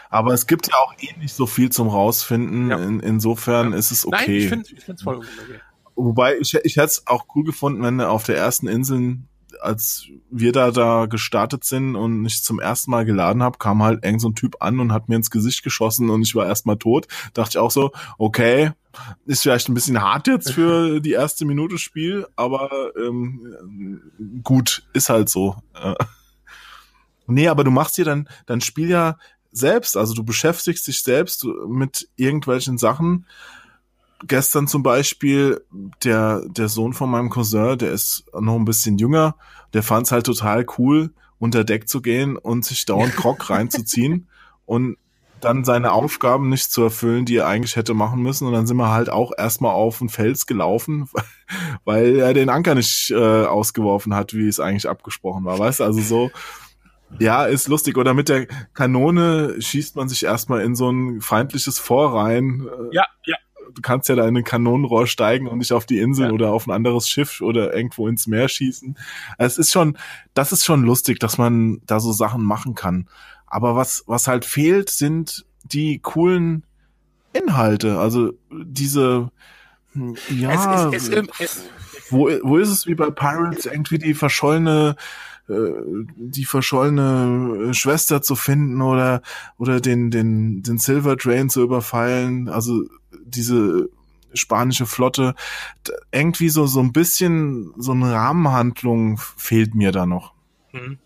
Aber es gibt ja auch eh nicht so viel zum rausfinden. Ja. In, insofern ist es okay. Nein, ich finde es voll okay. Wobei ich, ich hätte es auch cool gefunden, wenn auf der ersten Insel, als wir da da gestartet sind und ich zum ersten Mal geladen habe, kam halt irgend so ein Typ an und hat mir ins Gesicht geschossen und ich war erstmal tot. Dachte ich auch so, okay, ist vielleicht ein bisschen hart jetzt für die erste Minute Spiel, aber ähm, gut, ist halt so. Nee, aber du machst dir dann dein Spiel ja selbst, also du beschäftigst dich selbst mit irgendwelchen Sachen. Gestern zum Beispiel der, der Sohn von meinem Cousin, der ist noch ein bisschen jünger, der fand es halt total cool, unter Deck zu gehen und sich dauernd Krog reinzuziehen und dann seine Aufgaben nicht zu erfüllen, die er eigentlich hätte machen müssen. Und dann sind wir halt auch erstmal auf den Fels gelaufen, weil er den Anker nicht äh, ausgeworfen hat, wie es eigentlich abgesprochen war. Weißt du, also so, ja, ist lustig. Oder mit der Kanone schießt man sich erstmal in so ein feindliches Vor rein. Ja, ja. Du kannst ja da in ein Kanonenrohr steigen und dich auf die Insel ja. oder auf ein anderes Schiff oder irgendwo ins Meer schießen. Es ist schon, das ist schon lustig, dass man da so Sachen machen kann. Aber was, was halt fehlt, sind die coolen Inhalte. Also diese, hm, ja, es, es, es, es, wo, wo ist es wie bei Pirates irgendwie die verschollene äh, die verschollene Schwester zu finden oder oder den den den Silver Train zu überfallen, also diese spanische Flotte irgendwie so so ein bisschen so eine Rahmenhandlung fehlt mir da noch. Mhm.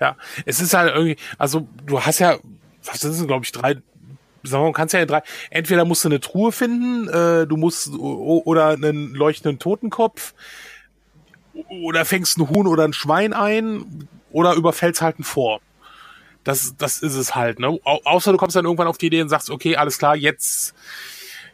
Ja, es ist halt irgendwie, also du hast ja, was sind es, glaube ich, drei sagen wir, kannst ja drei, entweder musst du eine Truhe finden, äh, du musst oder einen leuchtenden Totenkopf, oder fängst ein Huhn oder ein Schwein ein oder überfällst halt ein Vor. Das, das ist es halt, ne? Au außer du kommst dann irgendwann auf die Idee und sagst, okay, alles klar, jetzt,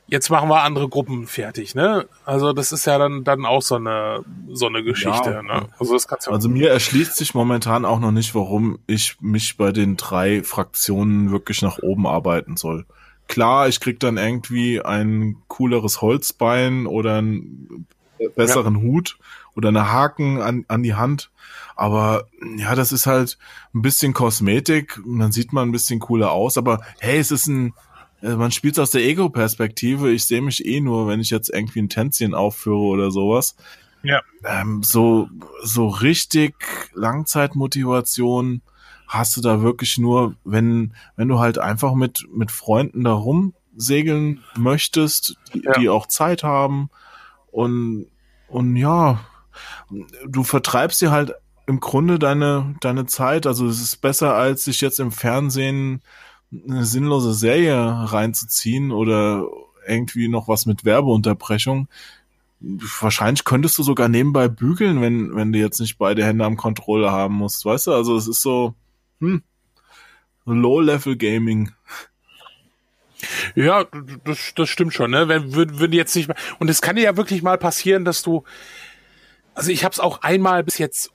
jetzt machen wir andere Gruppen fertig, ne? Also das ist ja dann, dann auch so eine, so eine Geschichte, ja, ne? Also das kannst du Also mir erschließt sich momentan auch noch nicht, warum ich mich bei den drei Fraktionen wirklich nach oben arbeiten soll. Klar, ich krieg dann irgendwie ein cooleres Holzbein oder einen besseren ja. Hut oder eine Haken an, an die Hand. Aber ja, das ist halt ein bisschen Kosmetik. dann sieht man ein bisschen cooler aus. Aber hey, es ist ein, äh, man spielt aus der Ego-Perspektive. Ich sehe mich eh nur, wenn ich jetzt irgendwie ein Tänzchen aufführe oder sowas. Ja. Ähm, so, so richtig Langzeitmotivation hast du da wirklich nur, wenn, wenn du halt einfach mit, mit Freunden da rumsegeln möchtest, die, ja. die auch Zeit haben und, und ja, du vertreibst dir halt im Grunde deine, deine Zeit. Also es ist besser, als sich jetzt im Fernsehen eine sinnlose Serie reinzuziehen oder irgendwie noch was mit Werbeunterbrechung. Wahrscheinlich könntest du sogar nebenbei bügeln, wenn, wenn du jetzt nicht beide Hände am Controller haben musst, weißt du? Also es ist so, hm, Low-Level-Gaming. Ja, das, das stimmt schon, ne? Wenn würde jetzt nicht mal und es kann dir ja wirklich mal passieren, dass du also ich habe es auch einmal bis jetzt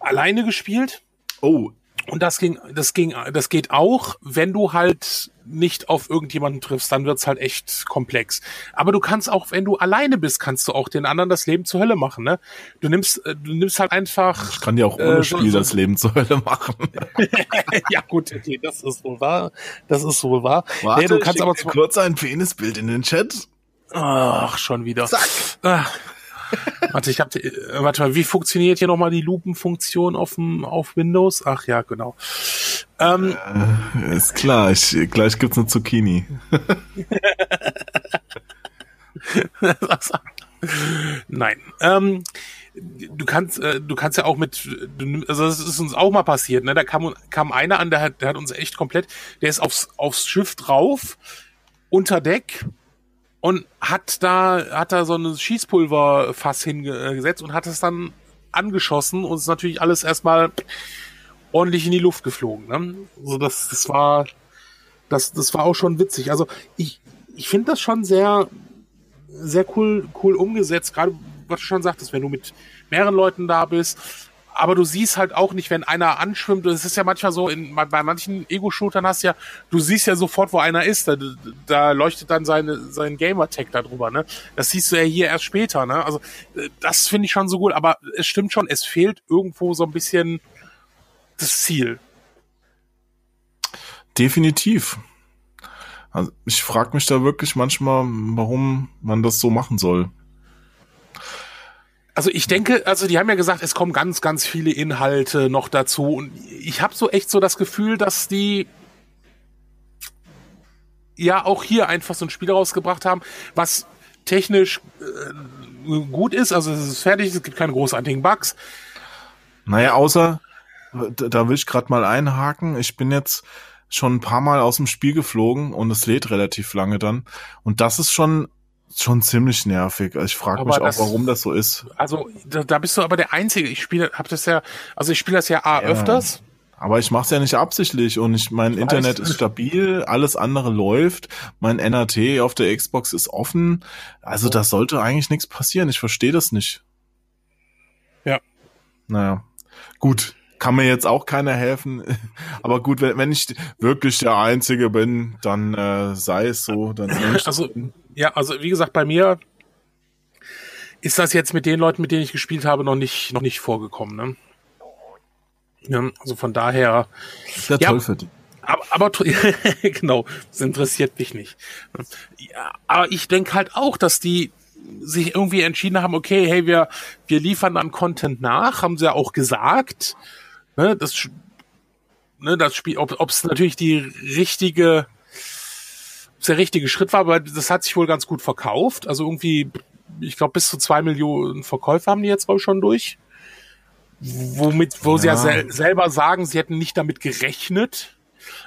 alleine gespielt. Oh. Und das ging, das ging, das geht auch, wenn du halt nicht auf irgendjemanden triffst, dann wird's halt echt komplex. Aber du kannst auch, wenn du alleine bist, kannst du auch den anderen das Leben zur Hölle machen, ne? Du nimmst, äh, du nimmst halt einfach. Ich kann ja auch ohne äh, Spiel so, das Leben zur Hölle machen. ja gut, okay, das ist wohl wahr. Das ist wohl wahr. Warte, nee, du kannst aber kurz ein Penisbild in den Chat. Ach, schon wieder. Zack. Ach. warte, ich hab, äh, warte mal, wie funktioniert hier nochmal die Lupenfunktion auf dem, auf Windows? Ach ja, genau. Ähm, äh, ist klar, ich, gleich gibt's eine Zucchini. Nein. Ähm, du kannst, äh, du kannst ja auch mit, also das ist uns auch mal passiert, ne? Da kam, kam einer an, der hat, der hat uns echt komplett, der ist aufs, aufs Schiff drauf, unter Deck und hat da, hat da so ein Schießpulverfass hingesetzt und hat es dann angeschossen und ist natürlich alles erstmal ordentlich in die Luft geflogen. Ne? Also das, das war, das, das war auch schon witzig. Also ich, ich finde das schon sehr, sehr cool, cool umgesetzt. Gerade was du schon sagtest, wenn du mit mehreren Leuten da bist. Aber du siehst halt auch nicht, wenn einer anschwimmt. Es ist ja manchmal so, in, bei manchen Ego-Shootern hast du ja, du siehst ja sofort, wo einer ist. Da, da leuchtet dann seine, sein Gamer-Tag da drüber, ne? Das siehst du ja hier erst später, ne? Also, das finde ich schon so gut. Aber es stimmt schon, es fehlt irgendwo so ein bisschen das Ziel. Definitiv. Also ich frage mich da wirklich manchmal, warum man das so machen soll. Also ich denke, also die haben ja gesagt, es kommen ganz, ganz viele Inhalte noch dazu und ich habe so echt so das Gefühl, dass die ja auch hier einfach so ein Spiel rausgebracht haben, was technisch äh, gut ist, also es ist fertig, es gibt keine großartigen Bugs. Naja, außer, da will ich gerade mal einhaken, ich bin jetzt schon ein paar Mal aus dem Spiel geflogen und es lädt relativ lange dann. Und das ist schon schon ziemlich nervig. Also ich frage mich auch, warum das so ist. Also da, da bist du aber der Einzige. Ich spiele, hab das ja, also ich spiele das ja A ja, öfters. Aber ich mache es ja nicht absichtlich und ich, mein ich Internet weiß. ist stabil, alles andere läuft, mein NAT auf der Xbox ist offen. Also da sollte eigentlich nichts passieren. Ich verstehe das nicht. Ja. Naja. Gut, kann mir jetzt auch keiner helfen. Aber gut, wenn, wenn ich wirklich der Einzige bin, dann äh, sei es so. Dann also, ja, also wie gesagt, bei mir ist das jetzt mit den Leuten, mit denen ich gespielt habe, noch nicht, noch nicht vorgekommen. Ne? Ja, also von daher. Der ja, toll für dich. Aber, aber genau, das interessiert mich nicht. Ja, aber ich denke halt auch, dass die sich irgendwie entschieden haben, okay, hey, wir, wir liefern dann Content nach, haben sie ja auch gesagt ne, das, ne, das Spiel, ob es natürlich die richtige, der richtige Schritt war, aber das hat sich wohl ganz gut verkauft. Also irgendwie, ich glaube, bis zu zwei Millionen Verkäufe haben die jetzt wohl schon durch. Womit, wo ja. sie ja sel selber sagen, sie hätten nicht damit gerechnet.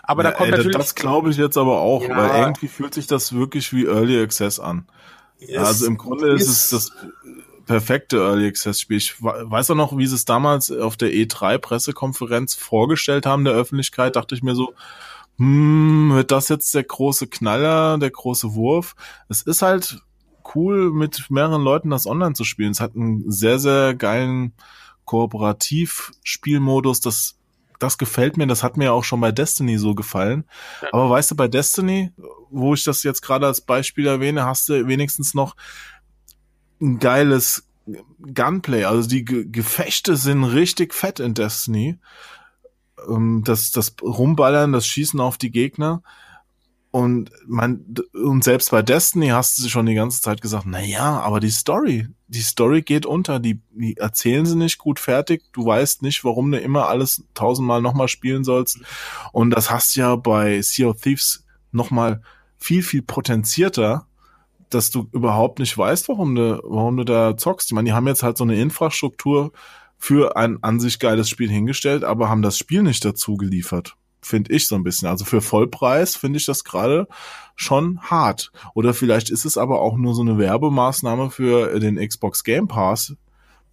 Aber ja, da kommt ey, natürlich. Das glaube ich jetzt aber auch, ja. weil irgendwie fühlt sich das wirklich wie Early Access an. Es also im Grunde ist, ist es das perfekte Early Access Spiel. Ich weiß auch noch, wie sie es damals auf der E3 Pressekonferenz vorgestellt haben der Öffentlichkeit, dachte ich mir so, hm, wird das jetzt der große Knaller, der große Wurf? Es ist halt cool, mit mehreren Leuten das online zu spielen. Es hat einen sehr, sehr geilen Kooperativ-Spielmodus, das das gefällt mir, das hat mir auch schon bei Destiny so gefallen. Ja. Aber weißt du, bei Destiny, wo ich das jetzt gerade als Beispiel erwähne, hast du wenigstens noch ein geiles Gunplay. Also die Ge Gefechte sind richtig fett in Destiny. Ähm, das, das Rumballern, das Schießen auf die Gegner. Und man, und selbst bei Destiny hast du schon die ganze Zeit gesagt, na ja, aber die Story, die Story geht unter, die, die erzählen sie nicht gut fertig, du weißt nicht, warum du immer alles tausendmal nochmal spielen sollst. Und das hast du ja bei Sea of Thieves nochmal viel, viel potenzierter, dass du überhaupt nicht weißt, warum du, warum du da zockst. Ich meine, die haben jetzt halt so eine Infrastruktur für ein an sich geiles Spiel hingestellt, aber haben das Spiel nicht dazu geliefert. Finde ich so ein bisschen. Also für Vollpreis finde ich das gerade schon hart. Oder vielleicht ist es aber auch nur so eine Werbemaßnahme für den Xbox Game Pass,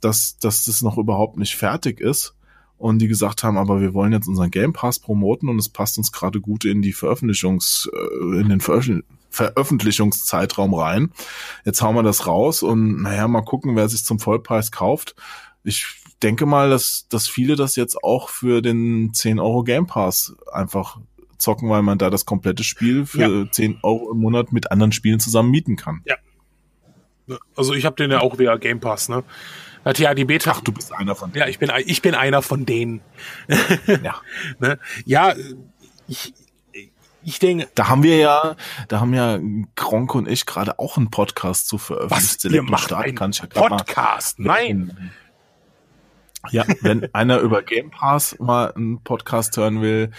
dass, dass das noch überhaupt nicht fertig ist und die gesagt haben, aber wir wollen jetzt unseren Game Pass promoten und es passt uns gerade gut in die Veröffentlichungs, äh, in den Veröffentlich Veröffentlichungszeitraum rein. Jetzt hauen wir das raus und naja, mal gucken, wer sich zum Vollpreis kauft. Ich denke mal, dass, dass viele das jetzt auch für den 10 Euro Game Pass einfach zocken, weil man da das komplette Spiel für ja. 10 Euro im Monat mit anderen Spielen zusammen mieten kann. Ja. Also ich habe den ja auch via Game Pass, ne? Hat ja die Beta. Ach, du bist einer von denen. Ja, ich bin, ich bin einer von denen. ja. ne? Ja, ich, ich denke. Da haben wir ja, da haben ja Gronk und ich gerade auch einen Podcast zu veröffentlicht. Was, ihr macht einen Podcast? Nein. Ja, wenn einer über Game Pass mal einen Podcast hören will,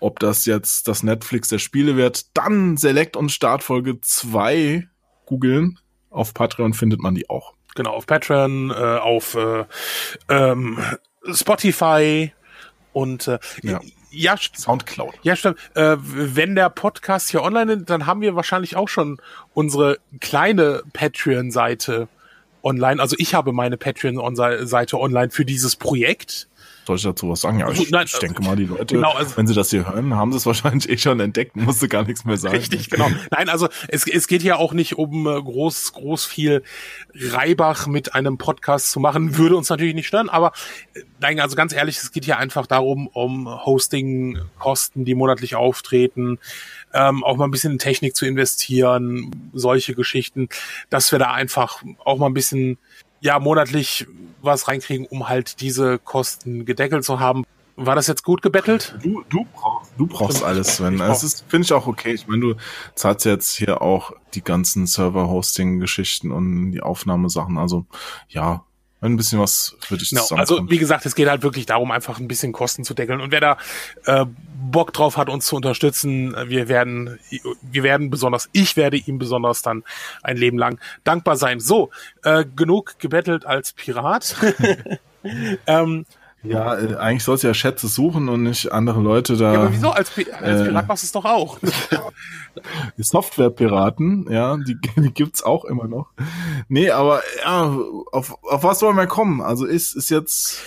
ob das jetzt das Netflix der Spiele wird, dann Select und Startfolge 2 googeln. Auf Patreon findet man die auch. Genau, auf Patreon, äh, auf äh, ähm, Spotify und äh, ja. Ja, Soundcloud. Ja, stimmt. Äh, wenn der Podcast hier online ist, dann haben wir wahrscheinlich auch schon unsere kleine Patreon-Seite online. Also ich habe meine Patreon-Seite online für dieses Projekt. Soll ich dazu was sagen? Ja, ich, Nein, ich denke mal, die Leute, genau, also, wenn sie das hier hören, haben sie es wahrscheinlich eh schon entdeckt, musste gar nichts mehr sagen. Richtig, genau. Nein, also es, es geht ja auch nicht um äh, groß, groß viel Reibach mit einem Podcast zu machen. Würde uns natürlich nicht stören, aber äh, nein, also ganz ehrlich, es geht hier einfach darum, um Hosting-Kosten, die monatlich auftreten, ähm, auch mal ein bisschen in Technik zu investieren, solche Geschichten, dass wir da einfach auch mal ein bisschen ja monatlich was reinkriegen, um halt diese Kosten gedeckelt zu haben. War das jetzt gut gebettelt? Du, du brauchst, du brauchst alles, Sven. Das ist, finde ich auch okay. Ich meine, du zahlst jetzt hier auch die ganzen Server-Hosting-Geschichten und die Aufnahmesachen. Also, ja, ein bisschen was für dich genau. Also wie gesagt, es geht halt wirklich darum, einfach ein bisschen Kosten zu deckeln. Und wer da äh, Bock drauf hat, uns zu unterstützen, wir werden, wir werden besonders, ich werde ihm besonders dann ein Leben lang dankbar sein. So, äh, genug gebettelt als Pirat. ähm, ja, äh, eigentlich sollst du ja Schätze suchen und nicht andere Leute da. Ja, aber wieso? Als, Pi als Pirat äh, machst du es doch auch. die Software-Piraten, ja, die, die gibt's auch immer noch. Nee, aber ja, auf, auf was wollen wir kommen? Also ist, ist jetzt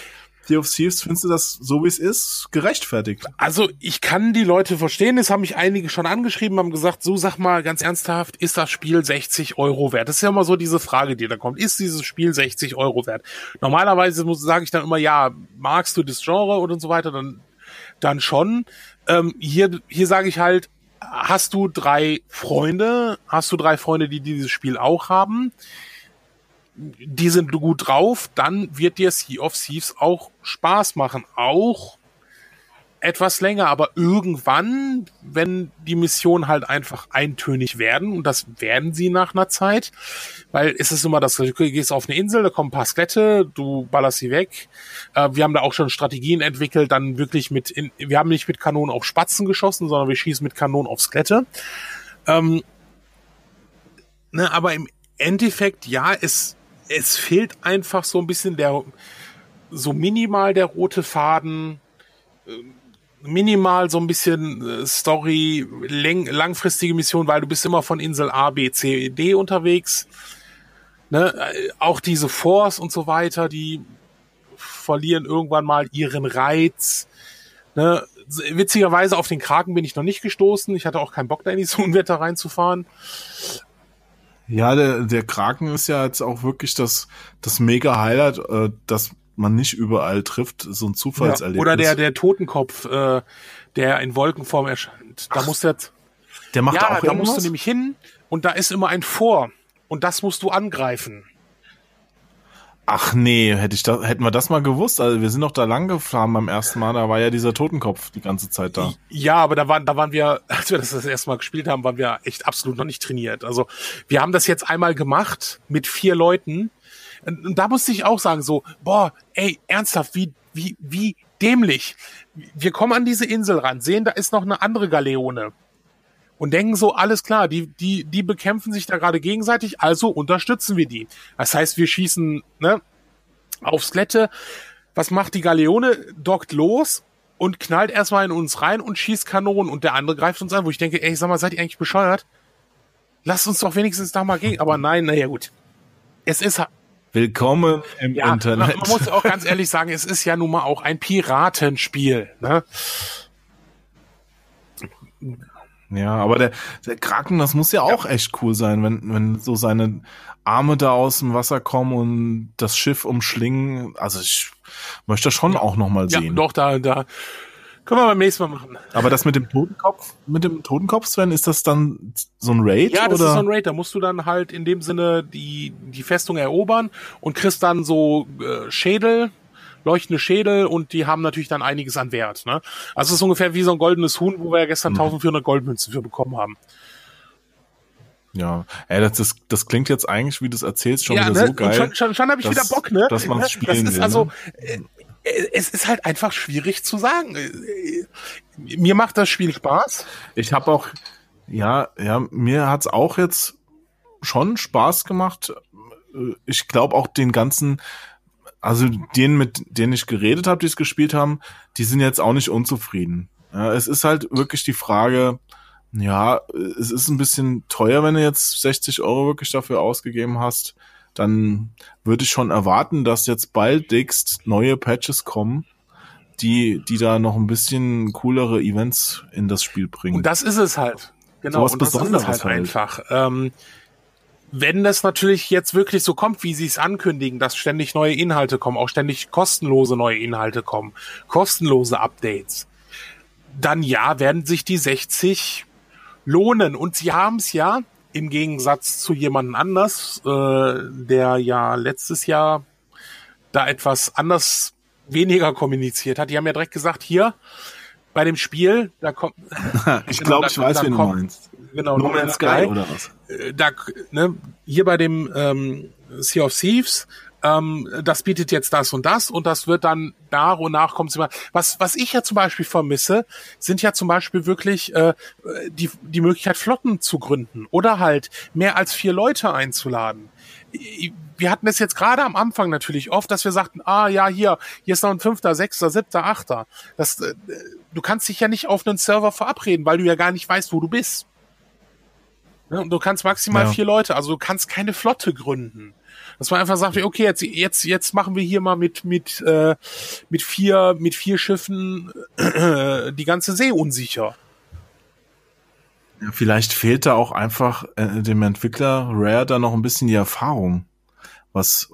Sea of Thieves, findest du das so wie es ist, gerechtfertigt? Also ich kann die Leute verstehen, es haben mich einige schon angeschrieben, haben gesagt, so sag mal ganz ernsthaft, ist das Spiel 60 Euro wert? Das ist ja immer so diese Frage, die da kommt. Ist dieses Spiel 60 Euro wert? Normalerweise muss sage ich dann immer, ja, magst du das Genre und so weiter, dann, dann schon. Ähm, hier, hier sage ich halt, hast du drei Freunde, hast du drei Freunde, die dieses Spiel auch haben? Die sind gut drauf, dann wird dir Sea of Thieves auch Spaß machen. Auch etwas länger, aber irgendwann, wenn die Missionen halt einfach eintönig werden, und das werden sie nach einer Zeit, weil es ist immer das, du gehst auf eine Insel, da kommen ein paar Skelette, du ballerst sie weg. Äh, wir haben da auch schon Strategien entwickelt, dann wirklich mit, in, wir haben nicht mit Kanonen auf Spatzen geschossen, sondern wir schießen mit Kanonen auf Skelette. Ähm, ne, aber im Endeffekt, ja, es es fehlt einfach so ein bisschen der, so minimal der rote Faden, äh, minimal so ein bisschen äh, Story, langfristige Mission, weil du bist immer von Insel A, B, C, D unterwegs. Ne? Äh, auch diese Force und so weiter, die verlieren irgendwann mal ihren Reiz. Ne? Witzigerweise auf den Kraken bin ich noch nicht gestoßen. Ich hatte auch keinen Bock, da in die Unwetter reinzufahren. Ja, der, der Kraken ist ja jetzt auch wirklich das, das mega Highlight, äh, dass man nicht überall trifft, so ein Zufallserlebnis. Ja, oder der, der Totenkopf, äh, der in Wolkenform erscheint. Da Ach, muss der, der macht ja, auch da musst du nämlich hin und da ist immer ein Vor und das musst du angreifen. Ach nee, hätte ich da, hätten wir das mal gewusst. Also wir sind doch da lang gefahren beim ersten Mal, da war ja dieser Totenkopf die ganze Zeit da. Ja, aber da waren, da waren wir, als wir das das erste Mal gespielt haben, waren wir echt absolut noch nicht trainiert. Also wir haben das jetzt einmal gemacht mit vier Leuten. Und da musste ich auch sagen, so, boah, ey, ernsthaft, wie, wie, wie dämlich. Wir kommen an diese Insel ran, sehen, da ist noch eine andere Galeone und denken so, alles klar, die, die, die bekämpfen sich da gerade gegenseitig, also unterstützen wir die. Das heißt, wir schießen ne, aufs Klette. Was macht die Galeone? Dockt los und knallt erstmal in uns rein und schießt Kanonen und der andere greift uns an, wo ich denke, ey, sag mal, seid ihr eigentlich bescheuert? Lasst uns doch wenigstens da mal gehen. Aber nein, naja gut. Es ist Willkommen im ja, Internet. Man muss auch ganz ehrlich sagen, es ist ja nun mal auch ein Piratenspiel. Ne? Ja, aber der, der Kraken, das muss ja auch ja. echt cool sein, wenn, wenn so seine Arme da aus dem Wasser kommen und das Schiff umschlingen. Also ich möchte das schon ja. auch nochmal sehen. Ja, doch, da, da können wir beim nächsten Mal machen. Aber das mit dem Totenkopf, mit dem Totenkopf, Sven, ist das dann so ein Raid? Ja, das oder? ist so ein Raid. Da musst du dann halt in dem Sinne die, die Festung erobern und kriegst dann so äh, Schädel, leuchtende Schädel und die haben natürlich dann einiges an Wert. Ne? Also es ist ungefähr wie so ein goldenes Huhn, wo wir ja gestern mhm. 1400 Goldmünzen für bekommen haben. Ja, ey, das, das, das klingt jetzt eigentlich, wie du es erzählst, schon ja, wieder ne? so geil. schon schon, schon habe ich dass, wieder Bock, ne? Dass man es spielen das ist will, also, ne? es ist halt einfach schwierig zu sagen. Äh, mir macht das Spiel Spaß. Ich habe auch, ja, ja, mir hat's auch jetzt schon Spaß gemacht, ich glaube auch den ganzen, also denen, mit denen ich geredet habe, die es gespielt haben, die sind jetzt auch nicht unzufrieden. Ja, es ist halt wirklich die Frage, ja, es ist ein bisschen teuer, wenn du jetzt 60 Euro wirklich dafür ausgegeben hast. Dann würde ich schon erwarten, dass jetzt bald dickst neue Patches kommen, die, die da noch ein bisschen coolere Events in das Spiel bringen. Und das ist es halt. Genau, so was und das ist es halt, halt. einfach. Ähm, wenn das natürlich jetzt wirklich so kommt, wie sie es ankündigen, dass ständig neue Inhalte kommen, auch ständig kostenlose neue Inhalte kommen, kostenlose Updates, dann ja, werden sich die 60 lohnen. Und sie haben es ja im Gegensatz zu jemandem anders, äh, der ja letztes Jahr da etwas anders weniger kommuniziert hat. Die haben ja direkt gesagt, hier bei dem Spiel, da kommt. ich genau, glaube, ich weiß, wen du meinst. Genau, No Man's Sky oder was? Äh, da, ne, hier bei dem ähm, Sea of Thieves, ähm, das bietet jetzt das und das und das wird dann nach und nach kommt immer. Was, was ich ja zum Beispiel vermisse, sind ja zum Beispiel wirklich äh, die, die Möglichkeit, Flotten zu gründen oder halt mehr als vier Leute einzuladen wir hatten es jetzt gerade am Anfang natürlich oft, dass wir sagten, ah ja, hier, hier ist noch ein fünfter, sechster, siebter, achter. Das, äh, du kannst dich ja nicht auf einen Server verabreden, weil du ja gar nicht weißt, wo du bist. Und du kannst maximal ja. vier Leute, also du kannst keine Flotte gründen. Dass man einfach sagt, okay, jetzt, jetzt, jetzt machen wir hier mal mit, mit, äh, mit vier, mit vier Schiffen äh, die ganze See unsicher. Ja, vielleicht fehlt da auch einfach äh, dem Entwickler Rare da noch ein bisschen die Erfahrung, was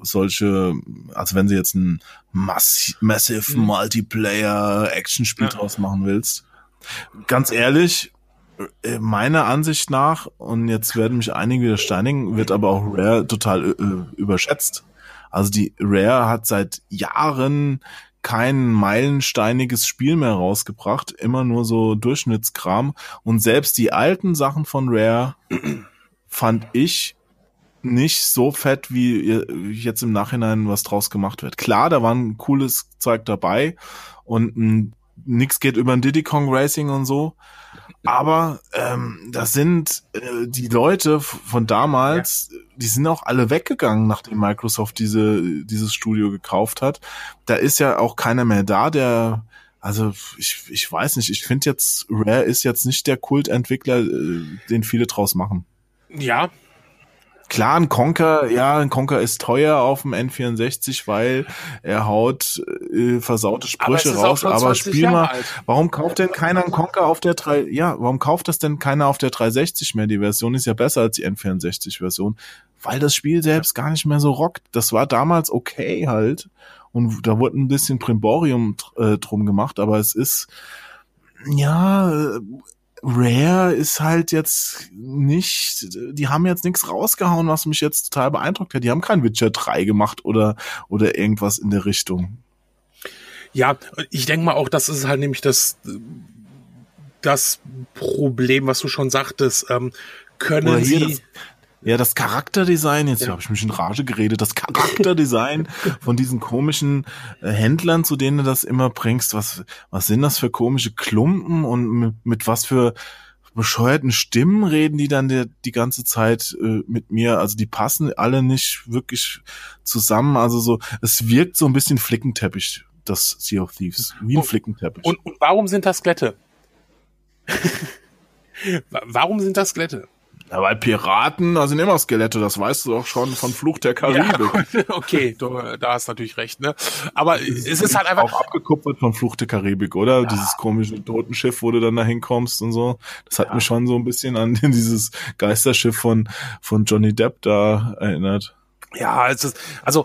solche, also wenn sie jetzt ein Mass Massive mhm. Multiplayer Action-Spiel ja. draus machen willst. Ganz ehrlich, meiner Ansicht nach, und jetzt werden mich einige wieder steinigen, wird aber auch Rare total äh, überschätzt. Also die Rare hat seit Jahren kein meilensteiniges Spiel mehr rausgebracht, immer nur so Durchschnittskram. Und selbst die alten Sachen von Rare fand ich nicht so fett, wie jetzt im Nachhinein was draus gemacht wird. Klar, da war ein cooles Zeug dabei und nix geht über ein Diddy Kong Racing und so. Aber ähm, das sind äh, die Leute von damals, ja. die sind auch alle weggegangen, nachdem Microsoft diese dieses Studio gekauft hat. Da ist ja auch keiner mehr da, der also ich, ich weiß nicht, ich finde jetzt, Rare ist jetzt nicht der Kultentwickler, äh, den viele draus machen. Ja, Klar, ein Conker, ja, ein Conker ist teuer auf dem N64, weil er haut äh, versaute Sprüche aber raus. Aber spiel mal, warum kauft denn keiner einen Conker auf der 3, ja, warum kauft das denn keiner auf der 360 mehr? Die Version ist ja besser als die N64-Version, weil das Spiel selbst gar nicht mehr so rockt. Das war damals okay halt. Und da wurde ein bisschen Primborium äh, drum gemacht, aber es ist, ja, Rare ist halt jetzt nicht, die haben jetzt nichts rausgehauen, was mich jetzt total beeindruckt hat. Die haben kein Witcher 3 gemacht oder, oder irgendwas in der Richtung. Ja, ich denke mal auch, das ist halt nämlich das, das Problem, was du schon sagtest. Ähm, können sie, das, ja, das Charakterdesign, jetzt ja. habe ich mich in Rage geredet, das Charakterdesign von diesen komischen äh, Händlern, zu denen du das immer bringst, was, was sind das für komische Klumpen und mit, mit was für bescheuerten Stimmen reden die dann der, die ganze Zeit äh, mit mir. Also die passen alle nicht wirklich zusammen. Also so, es wirkt so ein bisschen Flickenteppich, das Sea of Thieves. Wie ein und, Flickenteppich. Und, und warum sind das Skelette? warum sind das Skelette? Ja, weil Piraten, da sind immer Skelette, das weißt du doch schon von Fluch der Karibik. Ja, okay, du, da hast natürlich recht, ne? Aber es ist halt einfach. Auch abgekupfert von Fluch der Karibik, oder? Ja. Dieses komische Totenschiff, wo du dann da hinkommst und so. Das hat ja. mich schon so ein bisschen an dieses Geisterschiff von, von Johnny Depp da erinnert. Ja, es ist, also,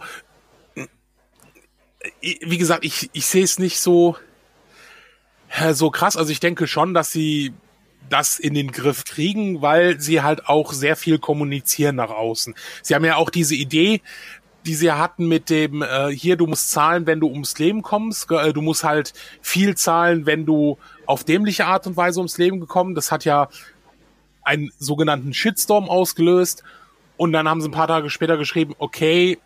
wie gesagt, ich, ich sehe es nicht so, so krass. Also ich denke schon, dass sie das in den Griff kriegen, weil sie halt auch sehr viel kommunizieren nach außen. Sie haben ja auch diese Idee, die sie hatten mit dem, äh, hier, du musst zahlen, wenn du ums Leben kommst, äh, du musst halt viel zahlen, wenn du auf dämliche Art und Weise ums Leben gekommen. Das hat ja einen sogenannten Shitstorm ausgelöst. Und dann haben sie ein paar Tage später geschrieben, okay,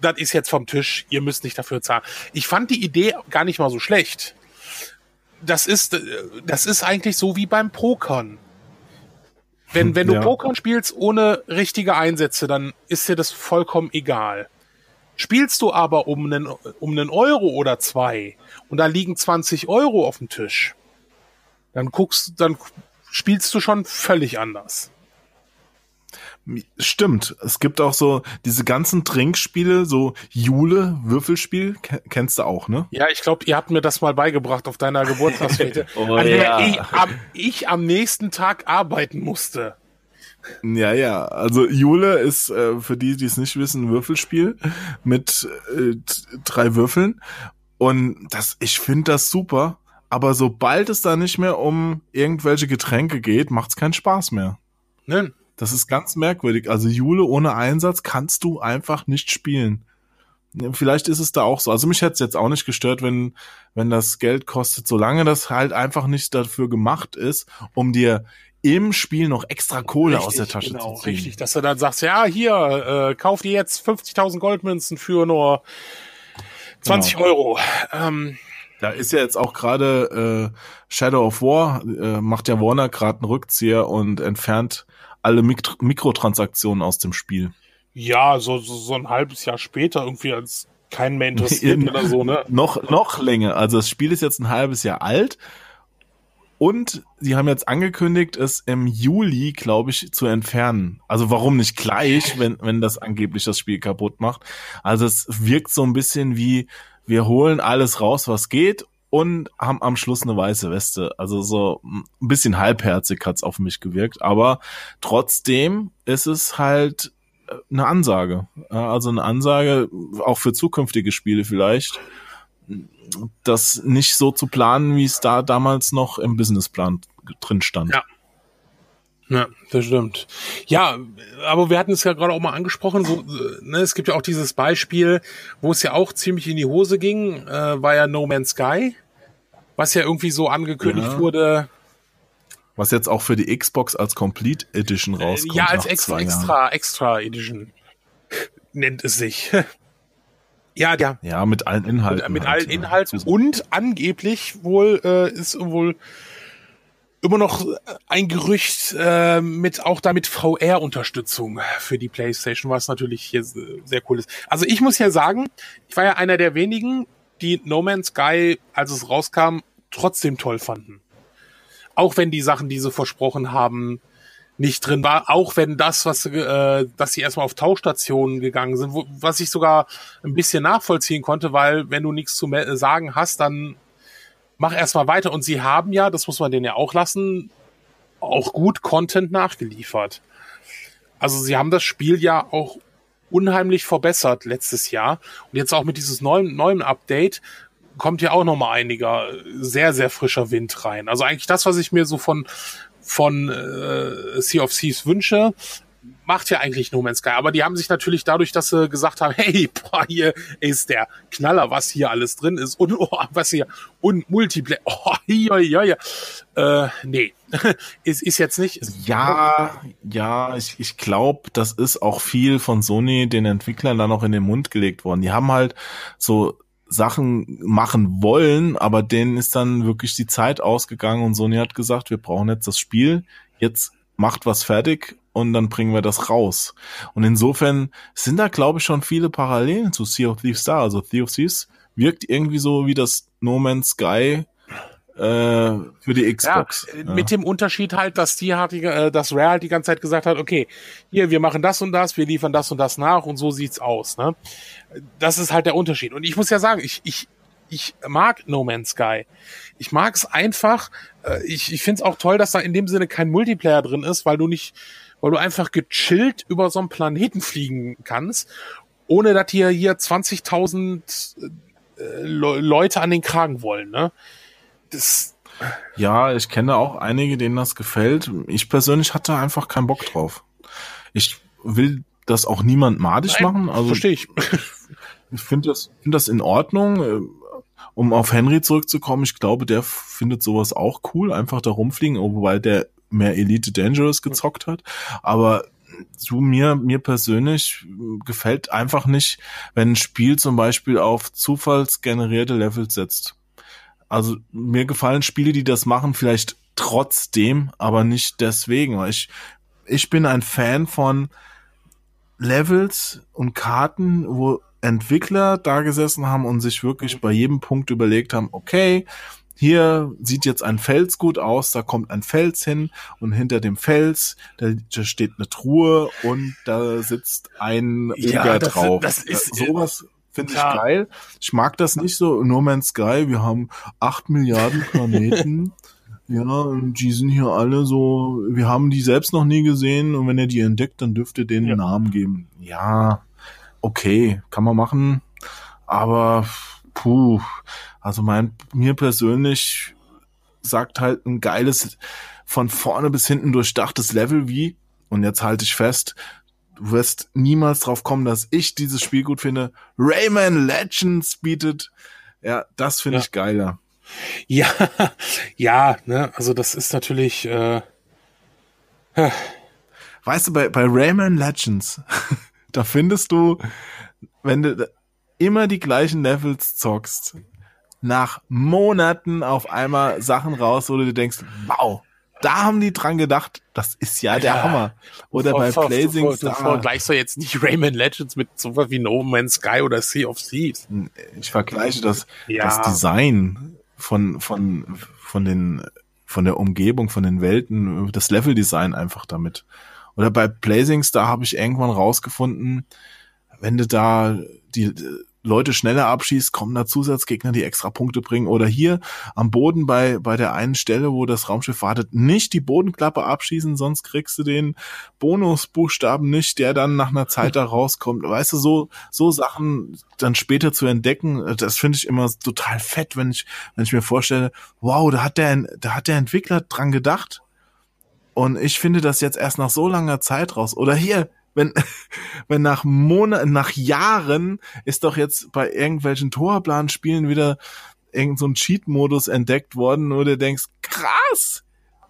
das ist jetzt vom Tisch, ihr müsst nicht dafür zahlen. Ich fand die Idee gar nicht mal so schlecht das ist, das ist eigentlich so wie beim Pokern. Wenn, wenn du ja. Poker spielst ohne richtige Einsätze, dann ist dir das vollkommen egal. Spielst du aber um einen, um einen Euro oder zwei und da liegen 20 Euro auf dem Tisch, dann guckst, dann spielst du schon völlig anders. Stimmt. Es gibt auch so diese ganzen Trinkspiele, so Jule, Würfelspiel, kennst du auch, ne? Ja, ich glaube, ihr habt mir das mal beigebracht auf deiner Geburtstagsfete, oh, an ja. der ich am, ich am nächsten Tag arbeiten musste. Ja, ja. Also Jule ist äh, für die, die es nicht wissen, ein Würfelspiel mit äh, drei Würfeln. Und das, ich finde das super. Aber sobald es da nicht mehr um irgendwelche Getränke geht, macht es keinen Spaß mehr. Nein. Das ist ganz merkwürdig. Also Jule ohne Einsatz kannst du einfach nicht spielen. Vielleicht ist es da auch so. Also mich hätte es jetzt auch nicht gestört, wenn, wenn das Geld kostet, solange das halt einfach nicht dafür gemacht ist, um dir im Spiel noch extra Kohle richtig, aus der Tasche genau, zu ziehen. Richtig, dass du dann sagst, ja, hier, äh, kauf dir jetzt 50.000 Goldmünzen für nur 20 genau. Euro. Ähm, da ist ja jetzt auch gerade äh, Shadow of War, äh, macht ja Warner gerade einen Rückzieher und entfernt alle Mik Mikrotransaktionen aus dem Spiel. Ja, so, so, so ein halbes Jahr später irgendwie als kein mehr interessiert oder so, ne? noch, noch länger. Also das Spiel ist jetzt ein halbes Jahr alt. Und sie haben jetzt angekündigt, es im Juli, glaube ich, zu entfernen. Also warum nicht gleich, wenn, wenn das angeblich das Spiel kaputt macht? Also es wirkt so ein bisschen wie, wir holen alles raus, was geht und haben am Schluss eine weiße Weste. Also so ein bisschen halbherzig hat's auf mich gewirkt, aber trotzdem ist es halt äh, eine Ansage. Also eine Ansage auch für zukünftige Spiele vielleicht, das nicht so zu planen, wie es da damals noch im Businessplan drin stand. Ja. Ja, das stimmt. Ja, aber wir hatten es ja gerade auch mal angesprochen, so, ne, es gibt ja auch dieses Beispiel, wo es ja auch ziemlich in die Hose ging, äh, war ja No Man's Sky was ja irgendwie so angekündigt ja. wurde. Was jetzt auch für die Xbox als Complete Edition äh, rauskommt. Ja, als extra, extra, extra Edition nennt es sich. ja, ja. Ja, mit allen Inhalten. Und, mit halt, allen Inhalten und angeblich wohl äh, ist wohl immer noch ein Gerücht äh, mit auch damit VR-Unterstützung für die PlayStation, was natürlich hier sehr cool ist. Also ich muss ja sagen, ich war ja einer der wenigen, die No Man's Sky, als es rauskam, trotzdem toll fanden. Auch wenn die Sachen, die sie versprochen haben, nicht drin war, auch wenn das, was äh, dass sie erstmal auf Tauchstationen gegangen sind, wo, was ich sogar ein bisschen nachvollziehen konnte, weil wenn du nichts zu sagen hast, dann mach erstmal weiter. Und sie haben ja, das muss man denen ja auch lassen, auch gut Content nachgeliefert. Also sie haben das Spiel ja auch unheimlich verbessert letztes Jahr. Und jetzt auch mit dieses neuen, neuen Update kommt ja auch nochmal einiger sehr, sehr frischer Wind rein. Also eigentlich das, was ich mir so von, von äh, Sea of Thieves wünsche, macht ja eigentlich No Man's Sky. Aber die haben sich natürlich dadurch, dass sie gesagt haben, hey, boah, hier ist der Knaller, was hier alles drin ist und oh, was hier und Multiplayer. Oh, ja, ja, ja. Äh, nee, ist, ist jetzt nicht. Ja, ja, ich, ich glaube, das ist auch viel von Sony den Entwicklern dann noch in den Mund gelegt worden. Die haben halt so Sachen machen wollen, aber denen ist dann wirklich die Zeit ausgegangen und Sony hat gesagt, wir brauchen jetzt das Spiel, jetzt macht was fertig und dann bringen wir das raus. Und insofern sind da, glaube ich, schon viele Parallelen zu Sea of Thieves da. Also Sea of Thieves wirkt irgendwie so wie das No Man's Sky für die Xbox. Ja, ja. Mit dem Unterschied halt, dass die halt, äh, dass Rare halt die ganze Zeit gesagt hat, okay, hier, wir machen das und das, wir liefern das und das nach und so sieht's aus. Ne? Das ist halt der Unterschied. Und ich muss ja sagen, ich, ich, ich mag No Man's Sky. Ich mag es einfach. Äh, ich ich finde es auch toll, dass da in dem Sinne kein Multiplayer drin ist, weil du nicht weil du einfach gechillt über so einen Planeten fliegen kannst, ohne dass hier hier 20.000 äh, Leute an den Kragen wollen. Ne? Das ja, ich kenne auch einige, denen das gefällt. Ich persönlich hatte einfach keinen Bock drauf. Ich will das auch niemand madig Nein, machen. Also verstehe ich. Ich finde das, finde das in Ordnung. Um auf Henry zurückzukommen, ich glaube, der findet sowas auch cool, einfach da rumfliegen, wobei der mehr Elite Dangerous gezockt hat. Aber zu mir, mir persönlich gefällt einfach nicht, wenn ein Spiel zum Beispiel auf zufallsgenerierte Levels setzt. Also mir gefallen Spiele, die das machen, vielleicht trotzdem, aber nicht deswegen. Weil ich ich bin ein Fan von Levels und Karten, wo Entwickler da gesessen haben und sich wirklich bei jedem Punkt überlegt haben, okay, hier sieht jetzt ein Fels gut aus, da kommt ein Fels hin und hinter dem Fels, da, steht eine Truhe und da sitzt ein Oger ja, das, drauf. Das ist, sowas finde ich geil. Ich mag das nicht so, No Man's Sky, wir haben acht Milliarden Planeten. ja, und die sind hier alle so, wir haben die selbst noch nie gesehen und wenn ihr die entdeckt, dann dürft ihr denen ja. einen Namen geben. Ja, okay, kann man machen, aber puh, also mein, mir persönlich sagt halt ein geiles, von vorne bis hinten durchdachtes Level wie, und jetzt halte ich fest, du wirst niemals drauf kommen, dass ich dieses Spiel gut finde. Rayman Legends bietet, ja, das finde ja. ich geiler. Ja, ja, ne, also das ist natürlich, äh, Weißt du, bei, bei Rayman Legends, da findest du, wenn du immer die gleichen Levels zockst, nach Monaten auf einmal Sachen raus, wo du dir denkst, wow, da haben die dran gedacht, das ist ja der ja. Hammer. Oder vor, bei Blazing Star. Vergleichst du jetzt nicht Rayman Legends mit so was wie No Man's Sky oder Sea of Thieves? Ich vergleiche das, ja. das Design von, von, von den, von der Umgebung, von den Welten, das Leveldesign einfach damit. Oder bei Blazing Star habe ich irgendwann rausgefunden, wenn du da die Leute schneller abschießt, kommen da Zusatzgegner, die extra Punkte bringen. Oder hier am Boden bei, bei der einen Stelle, wo das Raumschiff wartet, nicht die Bodenklappe abschießen, sonst kriegst du den Bonusbuchstaben nicht, der dann nach einer Zeit da rauskommt. Weißt du, so, so Sachen dann später zu entdecken, das finde ich immer total fett, wenn ich, wenn ich mir vorstelle, wow, da hat der, da hat der Entwickler dran gedacht. Und ich finde das jetzt erst nach so langer Zeit raus. Oder hier, wenn, wenn nach Monaten, nach Jahren ist doch jetzt bei irgendwelchen Torplan-Spielen wieder irgend so ein Cheat-Modus entdeckt worden, wo du denkst, krass,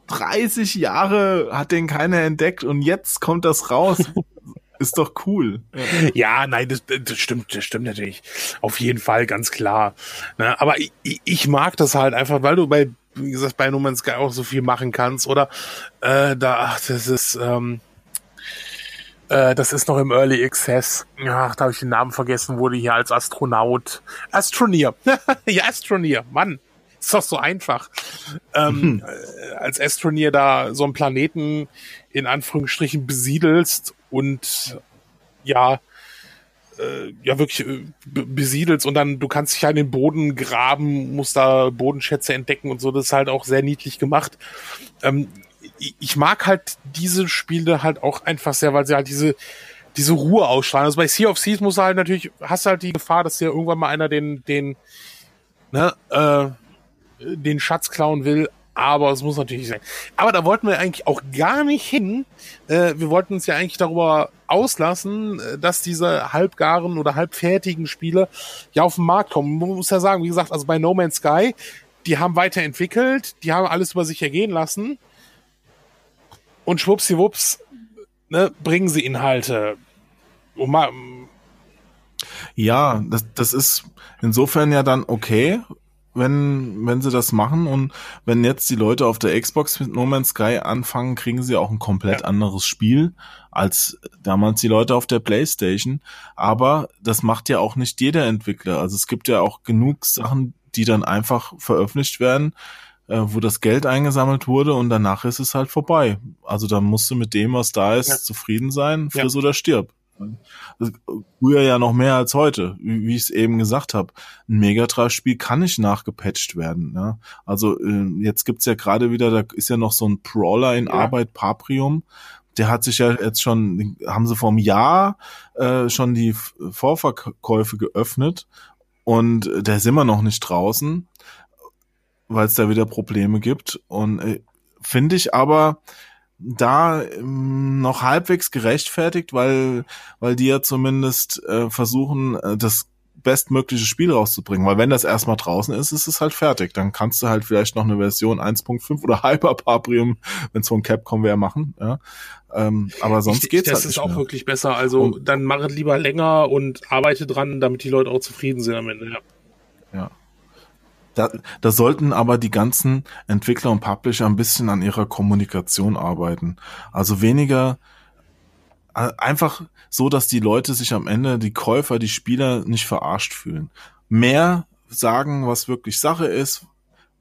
30 Jahre hat den keiner entdeckt und jetzt kommt das raus. ist doch cool. Ja, nein, das, das stimmt, das stimmt natürlich. Auf jeden Fall, ganz klar. Ne, aber ich, ich mag das halt einfach, weil du bei, wie gesagt, bei No Man's Sky auch so viel machen kannst. Oder äh, da, ach, das ist, ähm, äh, das ist noch im Early Access. Ach, da habe ich den Namen vergessen, wurde hier als Astronaut. Astronier. ja, Astronier, Mann. Ist doch so einfach. Ähm, mhm. äh, als Astronier da so einen Planeten in Anführungsstrichen besiedelst und ja, äh, ja wirklich besiedelst und dann du kannst dich ja in den Boden graben, musst da Bodenschätze entdecken und so. Das ist halt auch sehr niedlich gemacht. Ähm, ich mag halt diese Spiele halt auch einfach sehr, weil sie halt diese, diese Ruhe ausstrahlen. Also bei Sea of Thieves muss halt natürlich, hast halt die Gefahr, dass dir irgendwann mal einer den, den, ne, äh, den Schatz klauen will, aber es muss natürlich sein. Aber da wollten wir eigentlich auch gar nicht hin. Äh, wir wollten uns ja eigentlich darüber auslassen, äh, dass diese halbgaren oder halbfertigen Spiele ja auf den Markt kommen. Man muss ja sagen, wie gesagt, also bei No Man's Sky, die haben weiterentwickelt, die haben alles über sich ergehen lassen und schwuppsiwupps ne, bringen sie Inhalte. Mal, ja, das, das ist insofern ja dann okay, wenn, wenn sie das machen und wenn jetzt die Leute auf der Xbox mit No Man's Sky anfangen, kriegen sie auch ein komplett ja. anderes Spiel als damals die Leute auf der Playstation. Aber das macht ja auch nicht jeder Entwickler. Also es gibt ja auch genug Sachen, die dann einfach veröffentlicht werden, äh, wo das Geld eingesammelt wurde und danach ist es halt vorbei. Also dann musst du mit dem, was da ist, ja. zufrieden sein, friss ja. oder stirb. Früher ja noch mehr als heute, wie, ich es eben gesagt habe. Ein Megatrash-Spiel kann nicht nachgepatcht werden. Ja? Also äh, jetzt gibt's ja gerade wieder, da ist ja noch so ein Brawler in ja. Arbeit, Paprium. Der hat sich ja jetzt schon, haben sie vor einem Jahr äh, schon die Vorverkäufe geöffnet und der ist immer noch nicht draußen weil es da wieder Probleme gibt. Und äh, finde ich aber da ähm, noch halbwegs gerechtfertigt, weil, weil die ja zumindest äh, versuchen, äh, das bestmögliche Spiel rauszubringen. Weil wenn das erstmal draußen ist, ist es halt fertig. Dann kannst du halt vielleicht noch eine Version 1.5 oder Hyper Paprium, wenn es von Capcom wäre, machen. Ja. Ähm, aber sonst ich, geht's das halt ist auch mehr. wirklich besser. Also und, dann mach es lieber länger und arbeite dran, damit die Leute auch zufrieden sind am Ende. Ja. ja. Da, da sollten aber die ganzen Entwickler und Publisher ein bisschen an ihrer Kommunikation arbeiten. Also weniger äh, einfach so, dass die Leute sich am Ende, die Käufer, die Spieler nicht verarscht fühlen. Mehr sagen, was wirklich Sache ist,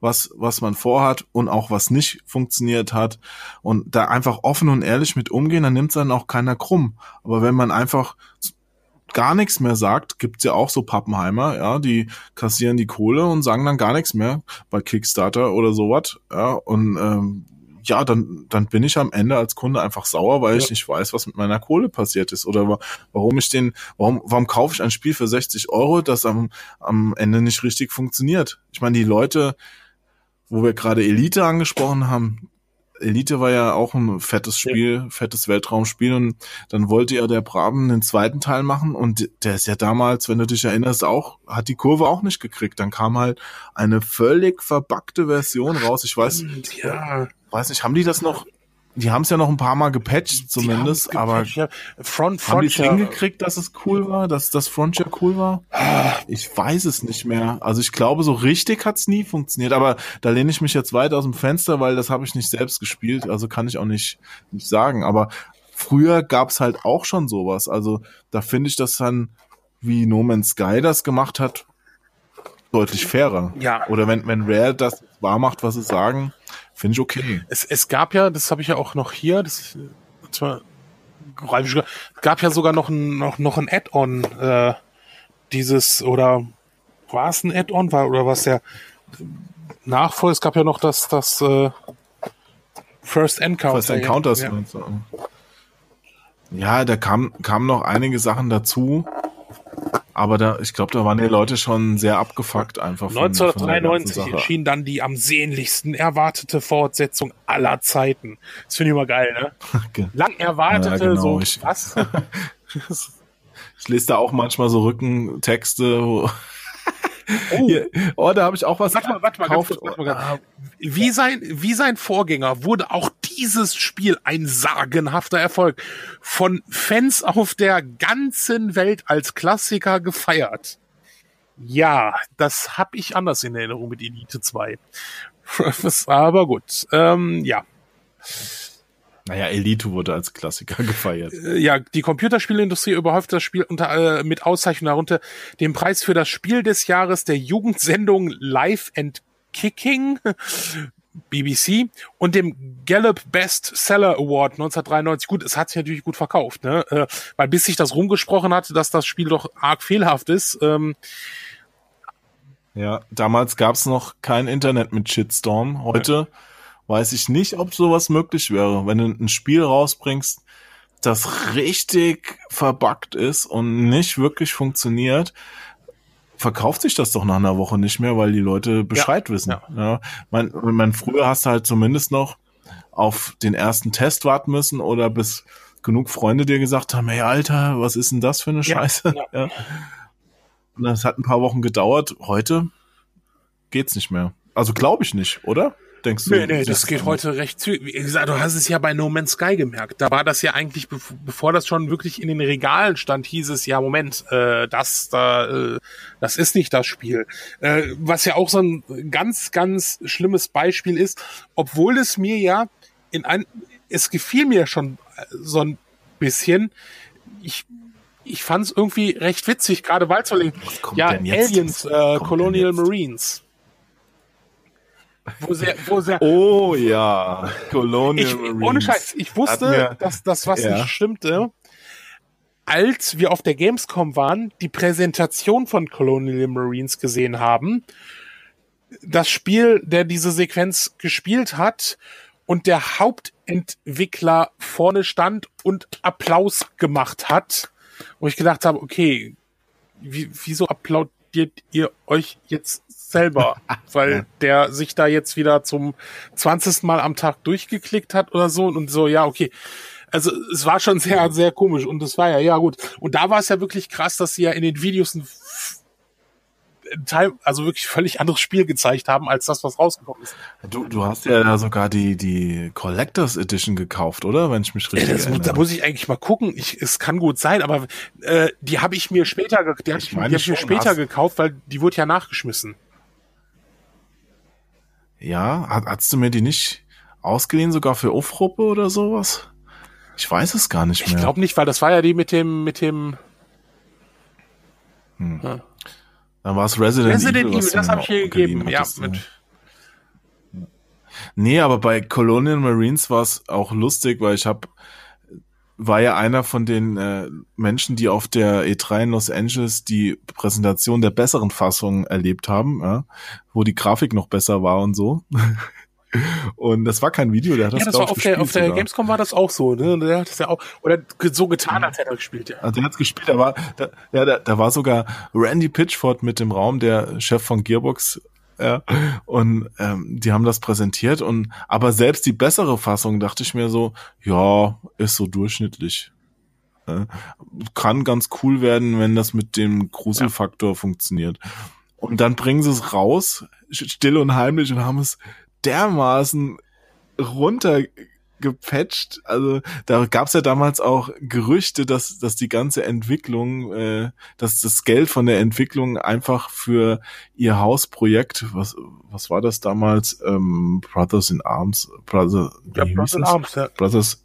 was, was man vorhat und auch was nicht funktioniert hat und da einfach offen und ehrlich mit umgehen, dann nimmt es dann auch keiner krumm. Aber wenn man einfach gar nichts mehr sagt, gibt's ja auch so Pappenheimer, ja, die kassieren die Kohle und sagen dann gar nichts mehr bei Kickstarter oder sowas, ja, und ähm, ja, dann, dann bin ich am Ende als Kunde einfach sauer, weil ja. ich nicht weiß, was mit meiner Kohle passiert ist oder warum ich den, warum, warum kaufe ich ein Spiel für 60 Euro, das am, am Ende nicht richtig funktioniert. Ich meine, die Leute, wo wir gerade Elite angesprochen haben, Elite war ja auch ein fettes Spiel, ja. fettes Weltraumspiel und dann wollte ja der Braben den zweiten Teil machen und der ist ja damals, wenn du dich erinnerst, auch, hat die Kurve auch nicht gekriegt. Dann kam halt eine völlig verbackte Version raus. Ich weiß, ja. weiß nicht, haben die das noch, die haben es ja noch ein paar Mal gepatcht, zumindest, gepatcht, aber ja. Front, haben die es hingekriegt, dass es cool war, dass das Frontier cool war? Ich weiß es nicht mehr. Also ich glaube, so richtig hat's nie funktioniert, aber da lehne ich mich jetzt weit aus dem Fenster, weil das habe ich nicht selbst gespielt, also kann ich auch nicht, nicht sagen. Aber früher gab's halt auch schon sowas. Also da finde ich das dann, wie No Man's Sky das gemacht hat, deutlich fairer. Ja. Oder wenn, wenn Rare das wahr macht, was sie sagen, Finde ich okay. Es, es gab ja, das habe ich ja auch noch hier, das zwar gab ja sogar noch ein, noch, noch ein Add-on, äh, dieses, oder war es ein Add-on, war, oder was der Nachfolger, es gab ja noch das, das äh, First Encounter. First Encounters. Ja, ja da kam, kamen noch einige Sachen dazu. Aber da, ich glaube, da waren die Leute schon sehr abgefuckt einfach. Von, 1993 von erschien dann die am sehnlichsten erwartete Fortsetzung aller Zeiten. Das finde ich immer geil, ne? Okay. Lang erwartete, ja, genau. so ich, was? ich lese da auch manchmal so Rückentexte, Oh. Hier, oh, da habe ich auch was warte mal, warte mal, gekauft. Kurz, warte mal wie, sein, wie sein Vorgänger wurde auch dieses Spiel ein sagenhafter Erfolg. Von Fans auf der ganzen Welt als Klassiker gefeiert. Ja, das habe ich anders in Erinnerung mit Elite 2. Aber gut, ähm, ja. Naja, Elite wurde als Klassiker gefeiert. Äh, ja, die Computerspielindustrie überhäuft das Spiel unter, äh, mit Auszeichnung darunter den Preis für das Spiel des Jahres der Jugendsendung Live and Kicking BBC und dem Gallup Best Seller Award 1993. Gut, es hat sich natürlich gut verkauft, ne? Äh, weil bis sich das rumgesprochen hat, dass das Spiel doch arg fehlhaft ist. Ähm, ja, damals gab's noch kein Internet mit Shitstorm. Heute ja weiß ich nicht, ob sowas möglich wäre. Wenn du ein Spiel rausbringst, das richtig verbuggt ist und nicht wirklich funktioniert, verkauft sich das doch nach einer Woche nicht mehr, weil die Leute Bescheid ja, wissen. Ja. ja. Man, man, früher hast du halt zumindest noch auf den ersten Test warten müssen oder bis genug Freunde dir gesagt haben, hey Alter, was ist denn das für eine Scheiße? Ja, ja. Und das hat ein paar Wochen gedauert. Heute geht's nicht mehr. Also glaube ich nicht, oder? Denkst du? Nee, nee, das geht heute recht zügig. Wie gesagt, du hast es ja bei No Man's Sky gemerkt. Da war das ja eigentlich, bevor das schon wirklich in den Regalen stand, hieß es, ja, Moment, äh, das, da, äh, das ist nicht das Spiel. Äh, was ja auch so ein ganz, ganz schlimmes Beispiel ist, obwohl es mir ja in ein, es gefiel mir schon so ein bisschen, ich ich fand es irgendwie recht witzig, gerade weil es so ja Aliens, äh, Colonial Marines. Wo sehr, wo sehr, oh ja, Colonial ich, Marines. Ohne Scheiß, ich wusste, mir, dass das was ja. nicht stimmte, als wir auf der Gamescom waren, die Präsentation von Colonial Marines gesehen haben. Das Spiel, der diese Sequenz gespielt hat und der Hauptentwickler vorne stand und Applaus gemacht hat, wo ich gedacht habe, okay, wie, wieso applaudiert ihr euch jetzt selber, weil der sich da jetzt wieder zum 20. Mal am Tag durchgeklickt hat oder so und so, ja, okay. Also es war schon sehr, sehr komisch und das war ja, ja gut. Und da war es ja wirklich krass, dass sie ja in den Videos ein Teil, also wirklich völlig anderes Spiel gezeigt haben, als das, was rausgekommen ist. Du, du hast ja sogar die, die Collectors Edition gekauft, oder? Wenn ich mich richtig ja, erinnere. Da muss ich eigentlich mal gucken. Ich, es kann gut sein, aber äh, die habe ich mir später, die hab ich, die hab ich mir später hast... gekauft, weil die wurde ja nachgeschmissen. Ja, hat, hast du mir die nicht ausgeliehen, sogar für Aufruppe oder sowas? Ich weiß es gar nicht mehr. Ich glaube nicht, weil das war ja die mit dem, mit dem. Hm. Ja. Dann war es Resident, Resident Evil. Evil das habe ich hier gegeben, ja. Mit nee, aber bei Colonial Marines war es auch lustig, weil ich habe war ja einer von den äh, Menschen, die auf der E3 in Los Angeles die Präsentation der besseren Fassung erlebt haben, ja, wo die Grafik noch besser war und so. Und das war kein Video, der hat das, ja, das war auf der, auf der Gamescom war das auch so, ne? Der hat das ja auch, oder so getan, als hätte er gespielt, ja. Also der hat gespielt, da war, da, ja, da, da war sogar Randy Pitchford mit dem Raum, der Chef von Gearbox, ja, und ähm, die haben das präsentiert und aber selbst die bessere Fassung dachte ich mir so, ja, ist so durchschnittlich. Ja, kann ganz cool werden, wenn das mit dem Gruselfaktor ja. funktioniert. Und dann bringen sie es raus, still und heimlich und haben es dermaßen runtergepatcht. Also da gab es ja damals auch Gerüchte, dass, dass die ganze Entwicklung, äh, dass das Geld von der Entwicklung einfach für ihr Hausprojekt, was, was war das damals? Ähm, Brothers in Arms, Brother, ja, Brothers in Arms, ja. Brothers,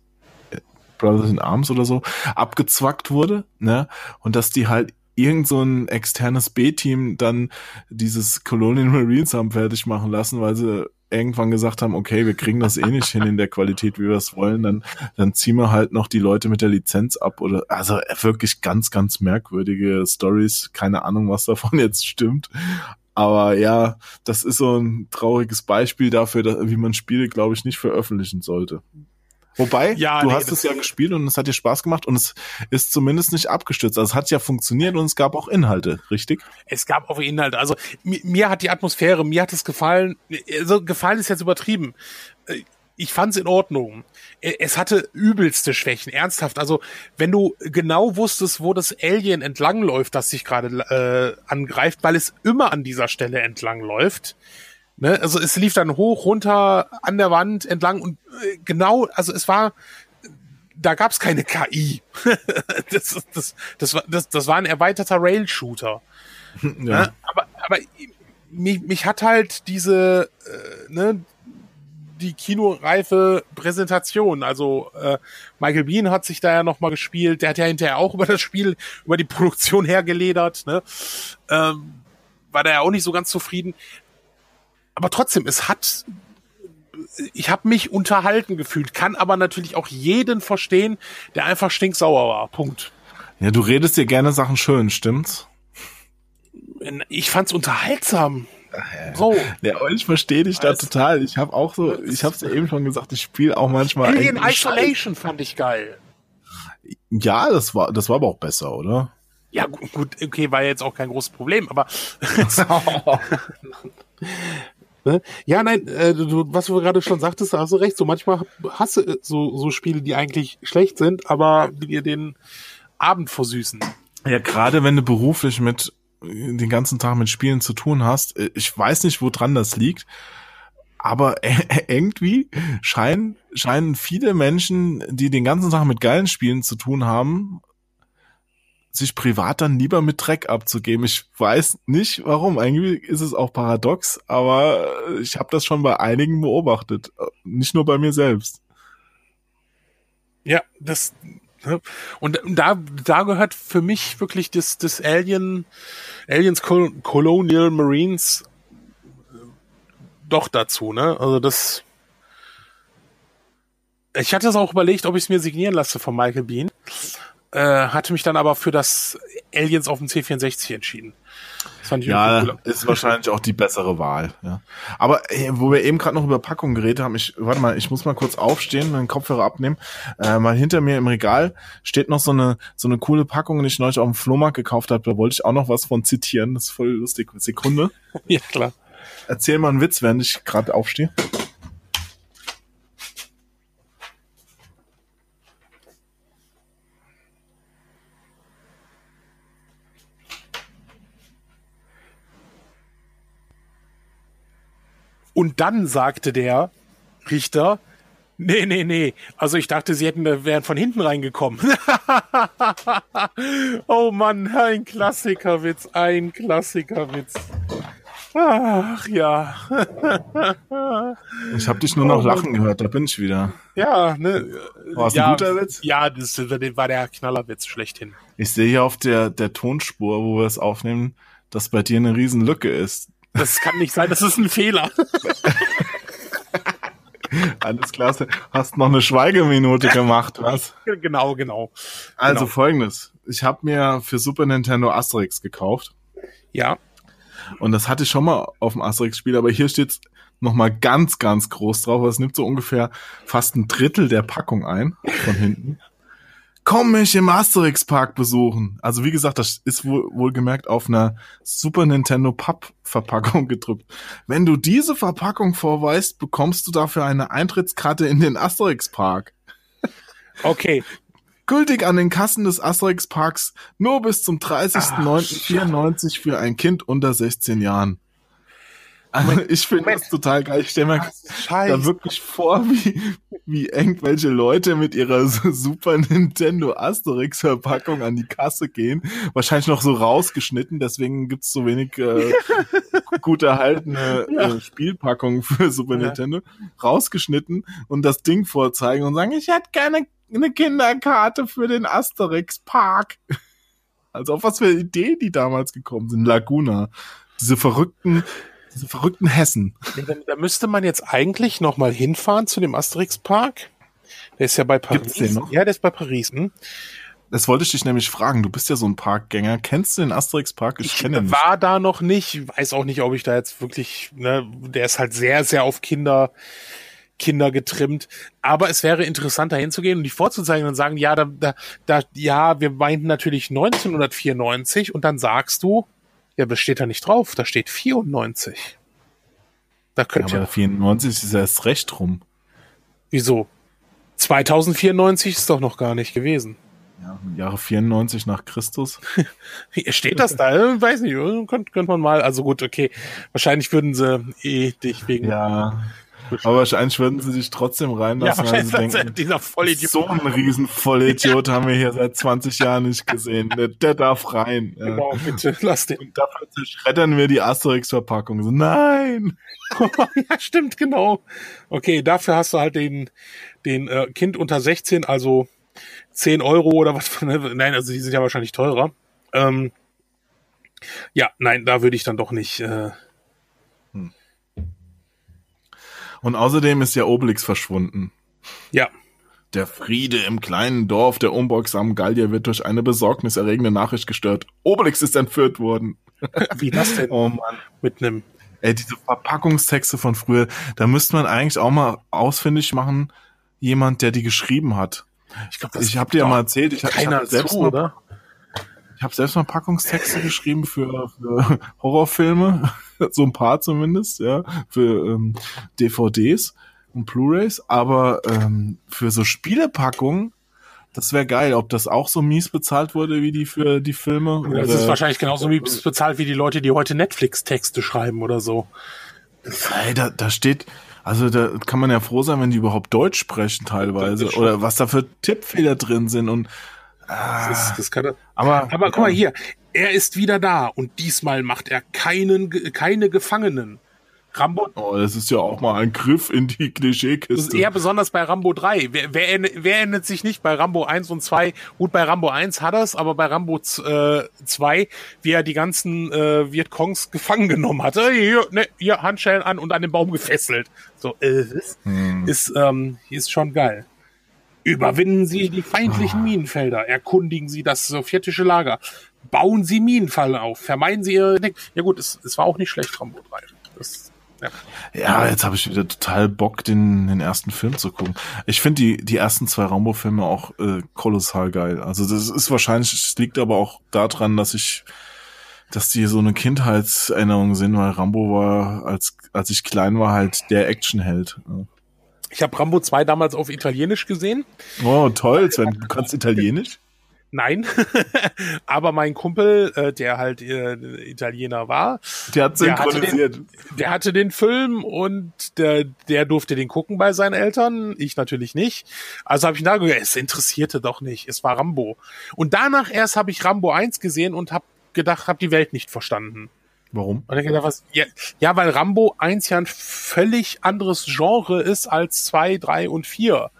äh, Brothers in Arms oder so, abgezwackt wurde, ne? Und dass die halt irgend so ein externes B-Team dann dieses Colonial Marines haben fertig machen lassen, weil sie irgendwann gesagt haben, okay, wir kriegen das eh nicht hin in der Qualität, wie wir es wollen, dann, dann ziehen wir halt noch die Leute mit der Lizenz ab oder, also wirklich ganz, ganz merkwürdige Stories. Keine Ahnung, was davon jetzt stimmt. Aber ja, das ist so ein trauriges Beispiel dafür, dass, wie man Spiele, glaube ich, nicht veröffentlichen sollte. Wobei, ja, du nee, hast es ja gespielt und es hat dir Spaß gemacht und es ist zumindest nicht abgestürzt. Also es hat ja funktioniert und es gab auch Inhalte, richtig? Es gab auch Inhalte. Also mir, mir hat die Atmosphäre, mir hat es gefallen. Also gefallen ist jetzt übertrieben. Äh, ich fand es in Ordnung. Äh, es hatte übelste Schwächen, ernsthaft. Also wenn du genau wusstest, wo das Alien entlangläuft, das sich gerade äh, angreift, weil es immer an dieser Stelle entlangläuft, Ne? Also es lief dann hoch, runter, an der Wand entlang und äh, genau, also es war, da gab es keine KI. das, das, das, war, das, das war ein erweiterter Rail-Shooter. Ja. Ne? Aber, aber mich, mich hat halt diese, äh, ne, die kinoreife Präsentation. Also äh, Michael Bean hat sich da ja nochmal gespielt. Der hat ja hinterher auch über das Spiel, über die Produktion hergeledert. Ne? Ähm, war da ja auch nicht so ganz zufrieden aber trotzdem, es hat ich habe mich unterhalten gefühlt, kann aber natürlich auch jeden verstehen, der einfach stinksauer war. Punkt. Ja, du redest dir gerne Sachen schön, stimmt's? Ich fand's unterhaltsam. So. Ja, ich verstehe dich da total. Ich habe auch so, ich habe es ja eben schon gesagt, ich spiele auch manchmal. Alien Isolation Scheiß. fand ich geil. Ja, das war, das war aber auch besser, oder? Ja, gut, okay, war jetzt auch kein großes Problem, aber Ne? Ja, nein, äh, du, was du gerade schon sagtest, hast du recht. So manchmal hast du so, so Spiele, die eigentlich schlecht sind, aber die dir den Abend versüßen. Ja, gerade wenn du beruflich mit den ganzen Tag mit Spielen zu tun hast, äh, ich weiß nicht, woran das liegt, aber irgendwie scheinen, scheinen viele Menschen, die den ganzen Tag mit geilen Spielen zu tun haben, sich privat dann lieber mit Dreck abzugeben. Ich weiß nicht warum. Eigentlich ist es auch paradox, aber ich habe das schon bei einigen beobachtet. Nicht nur bei mir selbst. Ja, das ne? und da da gehört für mich wirklich das das Alien Aliens Colonial Marines äh, doch dazu, ne? Also das ich hatte es auch überlegt, ob ich es mir signieren lasse von Michael Bean äh, hatte mich dann aber für das Aliens auf dem C64 entschieden. Das fand ich ja, ist wahrscheinlich auch die bessere Wahl. Ja. Aber äh, wo wir eben gerade noch über Packungen geredet haben, ich warte mal, ich muss mal kurz aufstehen, meinen Kopfhörer abnehmen. Äh, mal hinter mir im Regal steht noch so eine so eine coole Packung, die ich neulich auf dem Flohmarkt gekauft habe. Da wollte ich auch noch was von zitieren. Das ist voll lustig. Sekunde. ja klar. Erzähl mal einen Witz, während ich gerade aufstehe. Und dann sagte der Richter, nee, nee, nee. Also ich dachte, sie hätten, wären von hinten reingekommen. oh Mann, ein Klassikerwitz, ein Klassikerwitz. Ach ja. ich habe dich nur noch lachen gehört, da bin ich wieder. Ja, ne. War es ja, ein guter Witz? Ja, das war der Knallerwitz schlechthin. Ich sehe hier auf der, der Tonspur, wo wir es aufnehmen, dass bei dir eine riesen Lücke ist. Das kann nicht sein, das ist ein Fehler. Alles klasse. Hast noch eine Schweigeminute gemacht, was? Genau, genau. Also Genau. folgendes. Ich habe mir für Super Nintendo Asterix gekauft. Ja. Und das hatte ich schon mal auf dem Asterix-Spiel, aber hier steht's noch mal ganz, ganz groß drauf. Es nimmt so ungefähr fast ein Drittel der Packung ein, von hinten. Komm mich im Asterix-Park besuchen. Also wie gesagt, das ist wohl, wohlgemerkt auf einer Super Nintendo Papp-Verpackung gedrückt. Wenn du diese Verpackung vorweist, bekommst du dafür eine Eintrittskarte in den Asterix-Park. Okay. Gültig an den Kassen des Asterix Parks nur bis zum 30.09.94 für ein Kind unter 16 Jahren. Also ich finde das total geil. Ich stelle mir da wirklich vor, wie, wie irgendwelche Leute mit ihrer Super Nintendo Asterix Verpackung an die Kasse gehen. Wahrscheinlich noch so rausgeschnitten, deswegen gibt's so wenig äh, gut erhaltene äh, Spielpackungen für Super Ja. Nintendo. Rausgeschnitten und das Ding vorzeigen und sagen, ich hätte gerne eine Kinderkarte für den Asterix Park. Also auf was für Ideen die damals gekommen sind. Laguna. Diese verrückten, diese verrückten Hessen. Dann, da müsste man jetzt eigentlich noch mal hinfahren zu dem Asterix-Park. Der ist ja bei Paris. Gibt's den noch? Ja, der ist bei Paris. Hm? Das wollte ich dich nämlich fragen. Du bist ja so ein Parkgänger. Kennst du den Asterix Park? Ich, Ich kenne ihn war da noch nicht, weiß auch nicht, ob ich da jetzt wirklich, ne, der ist halt sehr, sehr auf Kinder, Kinder getrimmt. Aber es wäre interessant, da hinzugehen und die vorzuzeigen und sagen, ja, da, da, da, ja, wir meinten natürlich 1994 und dann sagst du, ja, das steht da nicht drauf, da steht 94. Da Ja, könnt aber ihr, 94 ist erst recht rum. wieso? 2094 ist doch noch gar nicht gewesen. Ja, Jahre 94 nach Christus. Steht das da? Weiß nicht, könnte könnt man mal, also gut, okay. Wahrscheinlich würden sie eh dich wegen Ja. Aber wahrscheinlich würden sie sich trotzdem Ja, reinlassen, weil sie denken, dieser Vollidiot. so ein riesen Vollidiot haben wir hier seit 20 Jahren nicht gesehen. Der, der darf rein. Ja. Genau, bitte, lass den. Und dafür zerschreddern wir die Asterix-Verpackung. So, nein! ja, stimmt, genau. Okay, dafür hast du halt den, den äh, Kind unter 16, also 10 Euro oder was. ne? Nein, also die sind ja wahrscheinlich teurer. Ähm, ja, nein, da würde ich dann doch nicht. Äh, Und außerdem ist ja Obelix verschwunden. ja, Der Friede im kleinen Dorf der unbeugsamen Gallier wird durch eine besorgniserregende Nachricht gestört. Obelix ist entführt worden. wie das denn Oh Mann. mit einem. Ey, diese Verpackungstexte von früher, da müsste man eigentlich auch mal ausfindig machen, jemand, der die geschrieben hat. Ich glaube, Ich habe dir ja mal erzählt, ich, hab- habe selbst, zu, mal- oder? Ich hab selbst mal Packungstexte geschrieben für, für Horrorfilme, so ein paar zumindest, ja, für ähm, DVDs und Blu-rays, aber ähm, für so Spielepackungen, das wäre geil, ob das auch so mies bezahlt wurde wie die für die Filme. Das oder- ist wahrscheinlich genauso wie bezahlt wie die Leute, die heute Netflix-Texte schreiben oder so. Ey, da, da steht, also da kann man ja froh sein, wenn die überhaupt Deutsch sprechen teilweise Das oder was da für Tippfehler drin sind und ah, Das, das kann er. aber Aber guck mal hier, er ist wieder da und diesmal macht er keinen, keine Gefangenen. Rambo, Oh, das ist ja auch mal ein Griff in die das ist Klischeekiste. eher besonders bei Rambo 3. Wer, wer, wer erinnert sich nicht bei Rambo 1 und 2? Gut, bei Rambo 1 hat er es, aber bei Rambo äh, 2, wie er die ganzen äh, Vietcongs gefangen genommen hatte. Hier, ne, hier Handschellen an und an den Baum gefesselt. So, äh, ist, ist, ähm, ist schon geil. Überwinden Sie die feindlichen Minenfelder, erkundigen Sie das sowjetische Lager, bauen Sie Minenfallen auf, vermeiden Sie Ihre... Ja gut, es, es war auch nicht schlecht, Rambo 3. Das, ja. Ja, jetzt habe ich wieder total Bock, den, den ersten Film zu gucken. Ich finde die, die ersten zwei Rambo-Filme auch äh, kolossal geil. Also das ist wahrscheinlich, es liegt aber auch daran, dass ich, dass die so eine Kindheitserinnerung sind, weil Rambo war, als, als ich klein war, halt der Actionheld. Ich habe Rambo 2 damals auf Italienisch gesehen. Oh, toll, Sven, du kannst Italienisch? Nein, aber mein Kumpel, äh, der halt äh, Italiener war, Der hat Der hatte synchronisiert. der hatte den Film und der, der durfte den gucken bei seinen Eltern, ich natürlich nicht. Also habe ich da gesagt, es interessierte doch nicht, es war Rambo. Und danach erst habe ich Rambo 1 gesehen und habe gedacht, habe die Welt nicht verstanden. Warum? Was, ja, ja, weil Rambo 1 ja ein völlig anderes Genre ist als 2, 3 und 4.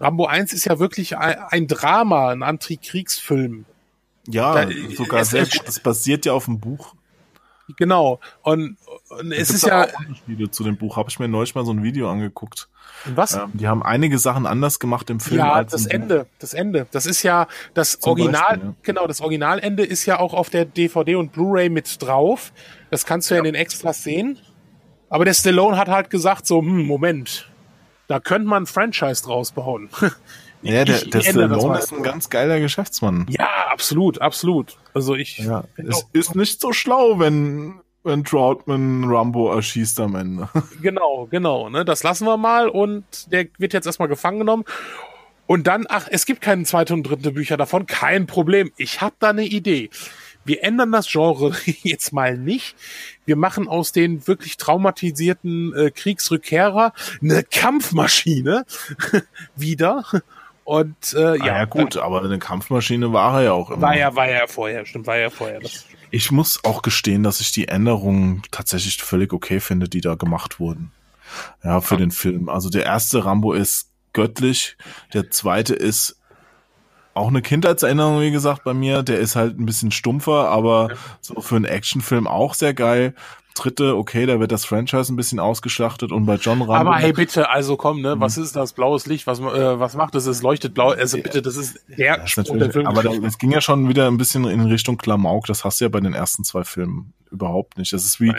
Rambo 1 ist ja wirklich ein, ein Drama, ein Antikriegsfilm. Ja, da, sogar sehr gut. Das basiert ja auf dem Buch. Genau. Und, und es ist ja. Unterschiede zu dem Buch. Habe ich mir neulich mal so ein Video angeguckt. Was? Ähm, die haben einige Sachen anders gemacht im Film. Ja, das Ende, Buch. das Ende. Das ist ja das Zum Original, Beispiel, ja. genau, das Originalende ist ja auch auf der DVD und Blu-ray mit drauf. Das kannst du ja, ja in den Extras sehen. Aber der Stallone hat halt gesagt so, hm, Moment, da könnte man ein Franchise draus bauen. Ja, der, der Stallone ist ein ganz geiler Geschäftsmann. Ja, absolut, absolut. Also ich. Ja, es ist nicht so schlau, wenn wenn Troutman Rambo erschießt am Ende. Genau, genau. Ne, das lassen wir mal und der wird jetzt erstmal gefangen genommen. Und dann, ach, es gibt keinen zweiten und dritten Bücher davon, kein Problem. Ich habe da eine Idee. Wir ändern das Genre jetzt mal nicht. Wir machen aus den wirklich traumatisierten äh, Kriegsrückkehrer eine Kampfmaschine wieder und äh, ah, ja, ja gut, aber eine Kampfmaschine war er ja auch immer. War ja, war ja vorher, stimmt, war ja vorher. Das ich muss auch gestehen, dass ich die Änderungen tatsächlich völlig okay finde, die da gemacht wurden. Ja, für ja. den Film. Also der erste Rambo ist göttlich, der zweite ist auch eine Kindheitserinnerung, wie gesagt, bei mir. Der ist halt ein bisschen stumpfer, aber so für einen Actionfilm auch sehr geil dritte, okay, da wird das Franchise ein bisschen ausgeschlachtet und bei John Rambo. Aber hey, bitte, also komm, ne, was mhm. ist das blaues Licht? Was, äh, was macht das? Es leuchtet blau. Also bitte, das ist der, ja, Sprung, der Film. Aber es ging ja schon wieder ein bisschen in Richtung Klamauk. Das hast du ja bei den ersten zwei Filmen überhaupt nicht. Das ist wie.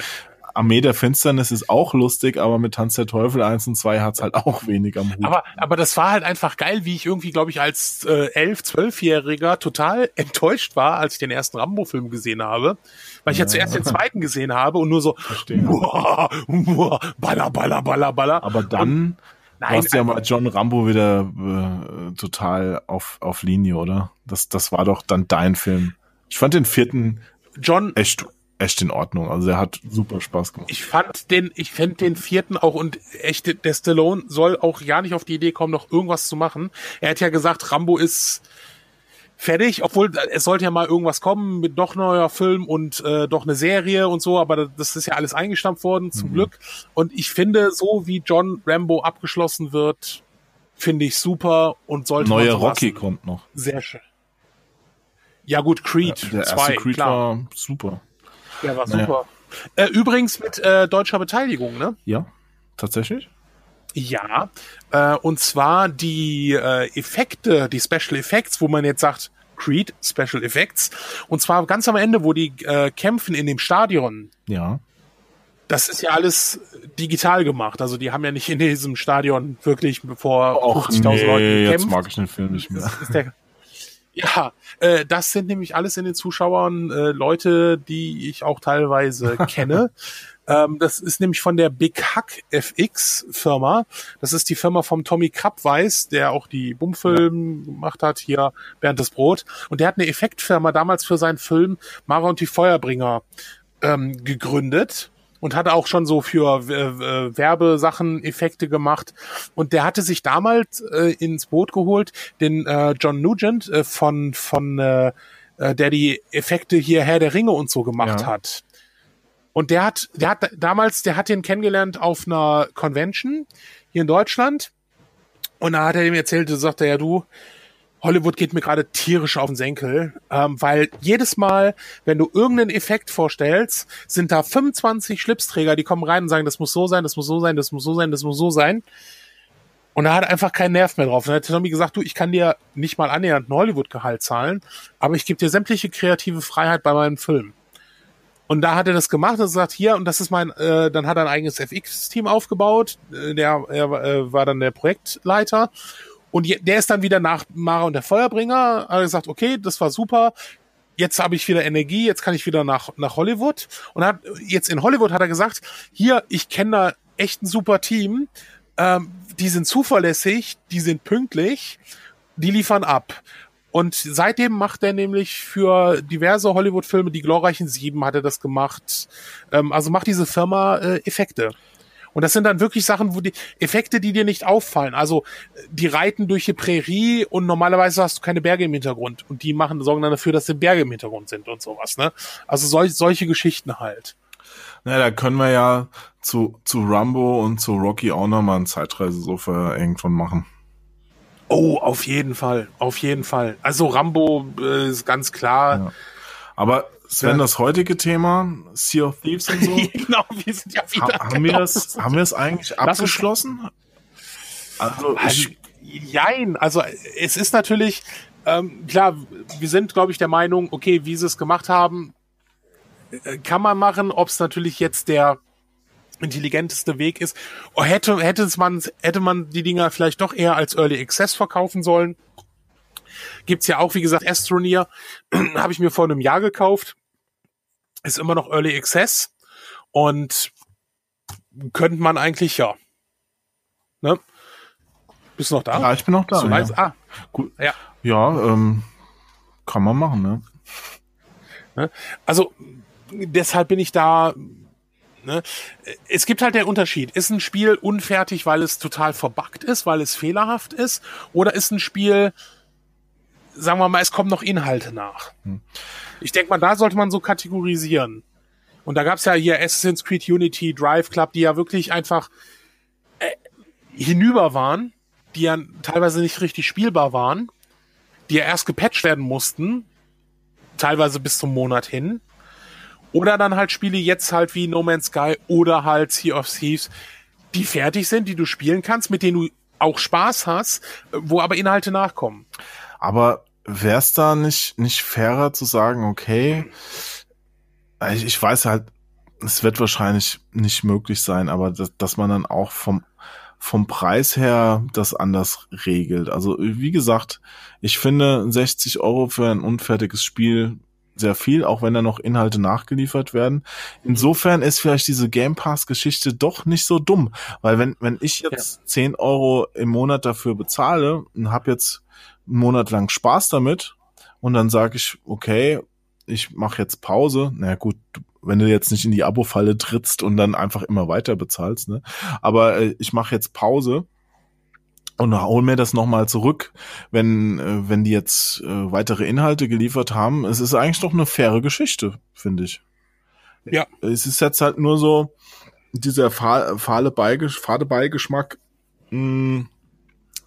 Armee der Finsternis ist auch lustig, aber mit Tanz der Teufel 1 und 2 hat's halt auch wenig am Hut. Aber, aber das war halt einfach geil, wie ich irgendwie, glaube ich, als äh, 11-, 12-Jähriger total enttäuscht war, als ich den ersten Rambo-Film gesehen habe. Weil ich ja, ja zuerst den zweiten gesehen habe und nur so, uah, uah, baller, baller, baller, baller. Aber dann und, nein, warst ja mal John Rambo wieder äh, total auf, auf Linie, oder? Das, das war doch dann dein Film. Ich fand den vierten John echt echt in Ordnung. Also er hat super Spaß gemacht. Ich fand den, ich fände den vierten auch und echt, der Stallone soll auch ja nicht auf die Idee kommen, noch irgendwas zu machen. Er hat ja gesagt, Rambo ist fertig, obwohl es sollte ja mal irgendwas kommen mit noch neuer Film und äh, doch eine Serie und so, aber das ist ja alles eingestampft worden, zum mhm. Glück. Und ich finde, so wie John Rambo abgeschlossen wird, finde ich super und sollte Neue so Rocky lassen. kommt noch. Sehr schön. Ja gut, Creed 2, ja, der erste Creed klar. war super. Der war naja. super. Äh, übrigens mit äh, deutscher Beteiligung, ne? Ja, tatsächlich. Ja, äh, und zwar die äh, Effekte, die Special Effects, wo man jetzt sagt, Creed Special Effects. Und zwar ganz am Ende, wo die äh, kämpfen in dem Stadion. Ja. Das ist ja alles digital gemacht. Also die haben ja nicht in diesem Stadion wirklich vor 50.000 nee, Leuten gekämpft. Jetzt mag ich den Film nicht mehr. Das ist der, ja, äh, das sind nämlich alles in den Zuschauern äh, Leute, die ich auch teilweise kenne. Ähm, das ist nämlich von der Big Hack FX Firma. Das ist die Firma vom Tommy Krabweis, der auch die Bumfilm ja. gemacht hat, hier Bernd das Brot. Und der hat eine Effektfirma damals für seinen Film Mara und die Feuerbringer ähm, gegründet und hat auch schon so für äh, Werbesachen Effekte gemacht. Und der hatte sich damals äh, ins Boot geholt, den äh, John Nugent äh, von, von äh, äh, der die Effekte hier Herr der Ringe und so gemacht ja. hat. Und der hat, der hat damals, der hat den kennengelernt auf einer Convention hier in Deutschland. Und da hat er ihm erzählt, da sagt er, ja du, Hollywood geht mir gerade tierisch auf den Senkel, ähm, weil jedes Mal, wenn du irgendeinen Effekt vorstellst, sind da 25 Schlipsträger, die kommen rein und sagen, das muss so sein, das muss so sein, das muss so sein, das muss so sein. Und er hat einfach keinen Nerv mehr drauf. Und dann hat Tommy gesagt, du, ich kann dir nicht mal annähernd ein Hollywood-Gehalt zahlen, aber ich gebe dir sämtliche kreative Freiheit bei meinem Film. Und da hat er das gemacht und gesagt, hier, und das ist mein, äh, dann hat er ein eigenes FX-Team aufgebaut, äh, der er, äh, war dann der Projektleiter und der ist dann wieder nach Mara und der Feuerbringer, hat gesagt, okay, das war super. Jetzt habe ich wieder Energie, jetzt kann ich wieder nach, nach Hollywood. Und hat jetzt in Hollywood hat er gesagt, hier, ich kenne da echt ein super Team. Ähm, die sind zuverlässig, die sind pünktlich, die liefern ab. Und seitdem macht er nämlich für diverse Hollywood-Filme, die glorreichen Sieben hat er das gemacht. Ähm, also macht diese Firma äh, Effekte. Und das sind dann wirklich Sachen, wo die Effekte, die dir nicht auffallen. Also die reiten durch die Prärie und normalerweise hast du keine Berge im Hintergrund. Und die machen, sorgen dann dafür, dass die Berge im Hintergrund sind und sowas. Ne? Also sol solche Geschichten halt. Na, da können wir ja zu, zu Rumbo und zu Rocky auch nochmal ein Zeitreisesofa irgendwann machen. Oh, auf jeden Fall, auf jeden Fall. Also Rambo äh, ist ganz klar. Ja. Aber Sven, das heutige Thema, Sea of Thieves und so. genau, wir sind ja wieder. Ha haben, wir das, haben wir es eigentlich abgeschlossen? Also, ich, jein, also es ist natürlich, ähm, klar, wir sind, glaube ich, der Meinung, okay, wie sie es gemacht haben, äh, kann man machen, ob es natürlich jetzt der intelligenteste Weg ist. Oh, hätte, hätte man, hätte man die Dinger vielleicht doch eher als Early Access verkaufen sollen. Gibt's ja auch, wie gesagt, Astroneer. Habe ich mir vor einem Jahr gekauft. Ist immer noch Early Access. Und könnte man eigentlich, ja. Ne? Bist du noch da? Ja, ich bin noch da. Ja. Ah, gut. Ja, ja ähm, kann man machen, ne? ne? Also, deshalb bin ich da Ne? Es gibt halt der Unterschied. Ist ein Spiel unfertig, weil es total verbuggt ist, weil es fehlerhaft ist? Oder ist ein Spiel, sagen wir mal, es kommen noch Inhalte nach? Hm. Ich denke mal, da sollte man so kategorisieren. Und da gab es ja hier Assassin's Creed Unity, Drive Club, die ja wirklich einfach äh, hinüber waren, die ja teilweise nicht richtig spielbar waren, die ja erst gepatcht werden mussten, teilweise bis zum Monat hin. Oder dann halt Spiele jetzt halt wie No Man's Sky oder halt Sea of Thieves, die fertig sind, die du spielen kannst, mit denen du auch Spaß hast, wo aber Inhalte nachkommen. Aber wär's da nicht, nicht fairer zu sagen, okay, ich, ich weiß halt, es wird wahrscheinlich nicht möglich sein, aber dass, dass man dann auch vom, vom Preis her das anders regelt. Also wie gesagt, ich finde 60 Euro für ein unfertiges Spiel sehr viel, auch wenn da noch Inhalte nachgeliefert werden. Insofern ist vielleicht diese Game Pass Geschichte doch nicht so dumm, weil wenn, wenn ich jetzt ja. 10 Euro im Monat dafür bezahle und habe jetzt einen Monat lang Spaß damit und dann sage ich, okay, ich mache jetzt Pause, na gut, wenn du jetzt nicht in die Abo-Falle trittst und dann einfach immer weiter bezahlst, ne? Aber äh, ich mache jetzt Pause und hol mir das nochmal zurück, wenn, äh, wenn die jetzt äh, weitere Inhalte geliefert haben. Es ist eigentlich doch eine faire Geschichte, finde ich. Ja. Es ist jetzt halt nur so dieser fahle Beigesch fade Beigeschmack, mh, hm,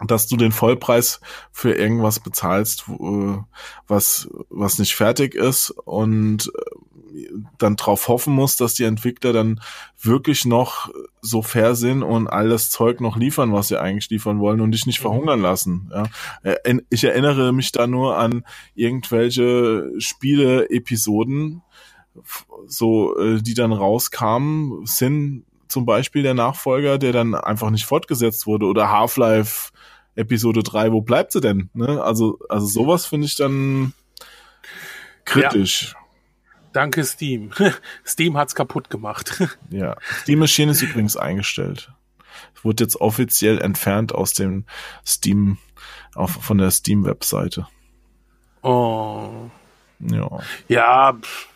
dass du den Vollpreis für irgendwas bezahlst, was, was nicht fertig ist und äh, dann drauf hoffen muss, dass die Entwickler dann wirklich noch so fair sind und alles Zeug noch liefern, was sie eigentlich liefern wollen und dich nicht mhm. verhungern lassen. Ja. Äh, ich erinnere mich da nur an irgendwelche Spiele-Episoden, so, äh, die dann rauskamen, sind zum Beispiel der Nachfolger, der dann einfach nicht fortgesetzt wurde oder Half-Life Episode 3, wo bleibt sie denn? Ne? Also, also sowas finde ich dann kritisch. Ja. Danke Steam. Steam hat's kaputt gemacht. ja, Steam Machine ist übrigens eingestellt. Wurde jetzt offiziell entfernt aus dem Steam, auf, von der Steam-Webseite. Oh. Ja. Ja, pff?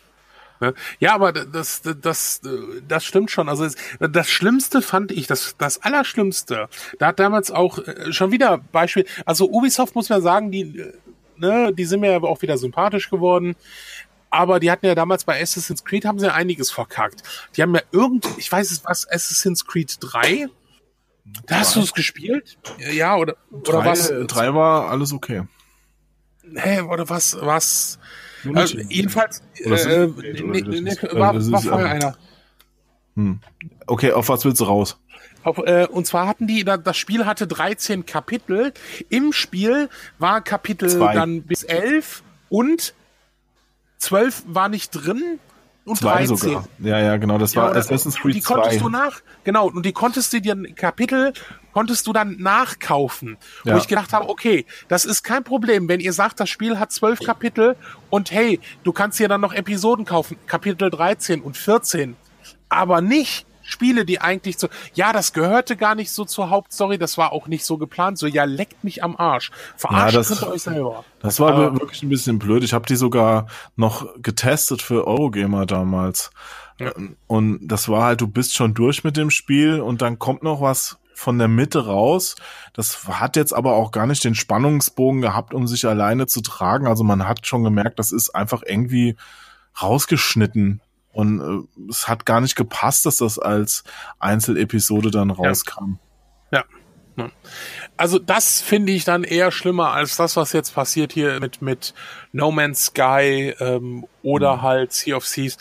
Ja, aber das, das, das stimmt schon. Also das Schlimmste fand ich, das, das Allerschlimmste. Da hat damals auch äh, schon wieder Beispiel, also Ubisoft muss man sagen, die, äh, ne, die sind mir aber auch wieder sympathisch geworden. Aber die hatten ja damals bei Assassin's Creed haben sie ja einiges verkackt. Die haben ja irgend, ich weiß es was, Assassin's Creed 3. Da hast du es gespielt? Ja, oder, oder drei, was? Drei war alles okay. Hä, oder was, was? Also, jedenfalls, äh, äh, nee, nee, war, war vorher einer. Hm. Okay, auf was willst du raus? Auf, äh, und zwar hatten die, das Spiel hatte 13 Kapitel. Im Spiel war Kapitel Zwei. dann bis 11 und 12 war nicht drin und Zwei 13. Sogar. Ja, ja, genau, das war ja, Assassin's Creed die 2. konntest du nach, genau, und die konntest du dir ein Kapitel konntest du dann nachkaufen. Ja. Wo ich gedacht habe, okay, das ist kein Problem, wenn ihr sagt, das Spiel hat zwölf Kapitel und hey, du kannst dir dann noch Episoden kaufen, Kapitel 13 und 14. Aber nicht Spiele, die eigentlich so, ja, das gehörte gar nicht so zur Hauptstory, das war auch nicht so geplant, so, ja, leckt mich am Arsch. Verarscht Ja, das- könnt ihr euch selber. Das war Aber- wirklich ein bisschen blöd. Ich habe die sogar noch getestet für Eurogamer damals. Ja. Und das war halt, du bist schon durch mit dem Spiel und dann kommt noch was von der Mitte raus. Das hat jetzt aber auch gar nicht den Spannungsbogen gehabt, um sich alleine zu tragen. Also man hat schon gemerkt, das ist einfach irgendwie rausgeschnitten. Und äh, es hat gar nicht gepasst, dass das als Einzelepisode dann rauskam. Also das finde ich dann eher schlimmer als das, was jetzt passiert hier mit, mit No Man's Sky ähm, oder Mhm. halt Sea of Thieves.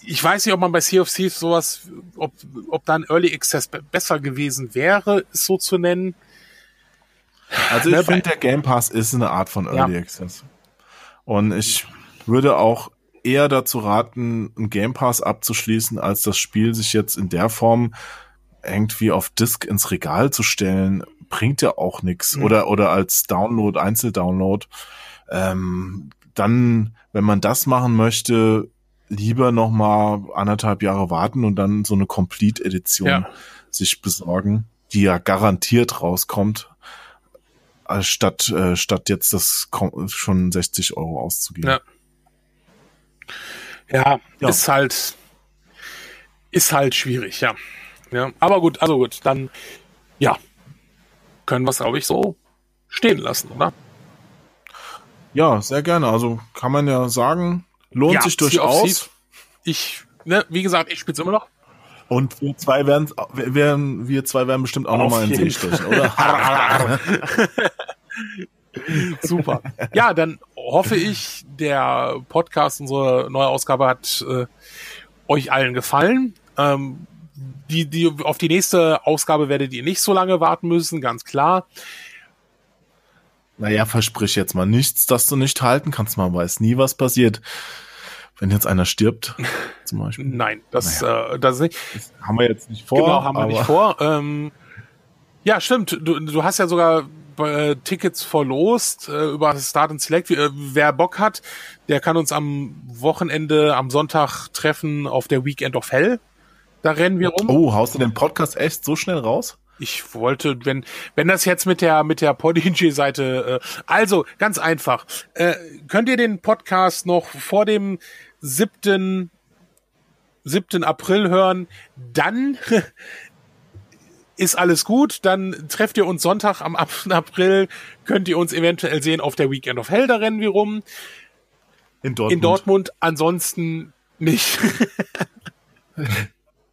Ich weiß nicht, ob man bei Sea of Thieves sowas, ob, ob da ein Early Access be- besser gewesen wäre, es so zu nennen. Also Ne, ich bei- finde, der Game Pass ist eine Art von Ja. Early Access. Und ich würde auch eher dazu raten, einen Game Pass abzuschließen, als das Spiel sich jetzt in der Form irgendwie auf Disk ins Regal zu stellen, bringt ja auch nichts. Mhm. Oder, oder als Download, Einzeldownload. Ähm, dann, wenn man das machen möchte, lieber noch mal anderthalb Jahre warten und dann so eine Complete-Edition Ja. sich besorgen, die ja garantiert rauskommt, als statt, äh, statt jetzt das schon 60 Euro auszugeben. Ja. Ja, Ja. ist halt, ist halt schwierig, ja. Ja, aber gut, also gut, dann, ja, können wir es, glaube ich, so stehen lassen, oder? Ja, sehr gerne. Also kann man ja sagen, lohnt Ja, sich durchaus. Ich, ne, wie gesagt, ich spiele immer noch. Und wir zwei werden, werden, wir zwei werden bestimmt auch nochmal in See stechen, oder? Super. Ja, dann hoffe ich, der Podcast, unsere neue Ausgabe hat äh, euch allen gefallen. Ähm, die, die, auf die nächste Ausgabe werdet ihr nicht so lange warten müssen, ganz klar. naja, versprich jetzt mal nichts, dass du nicht halten kannst. Man weiß nie, was passiert. Wenn jetzt einer stirbt, zum Beispiel. Nein, das, äh, das nicht. Das haben wir jetzt nicht vor. genau, haben wir nicht vor. Ähm, ja, stimmt. Du, du hast ja sogar äh, Tickets verlost äh, über Start and Select. Äh, wer Bock hat, der kann uns am Wochenende, am Sonntag treffen auf der Weekend of Hell. Da rennen wir rum. Oh, haust du den Podcast echt so schnell raus? Ich wollte, wenn, wenn das jetzt mit der, mit der Podigy-Seite, äh, also ganz einfach, äh, könnt ihr den Podcast noch vor dem 7. 7. April hören, dann ist alles gut, dann trefft ihr uns Sonntag am 8. April, könnt ihr uns eventuell sehen auf der Weekend of Hell, da rennen wir rum, In Dortmund. in Dortmund, ansonsten nicht.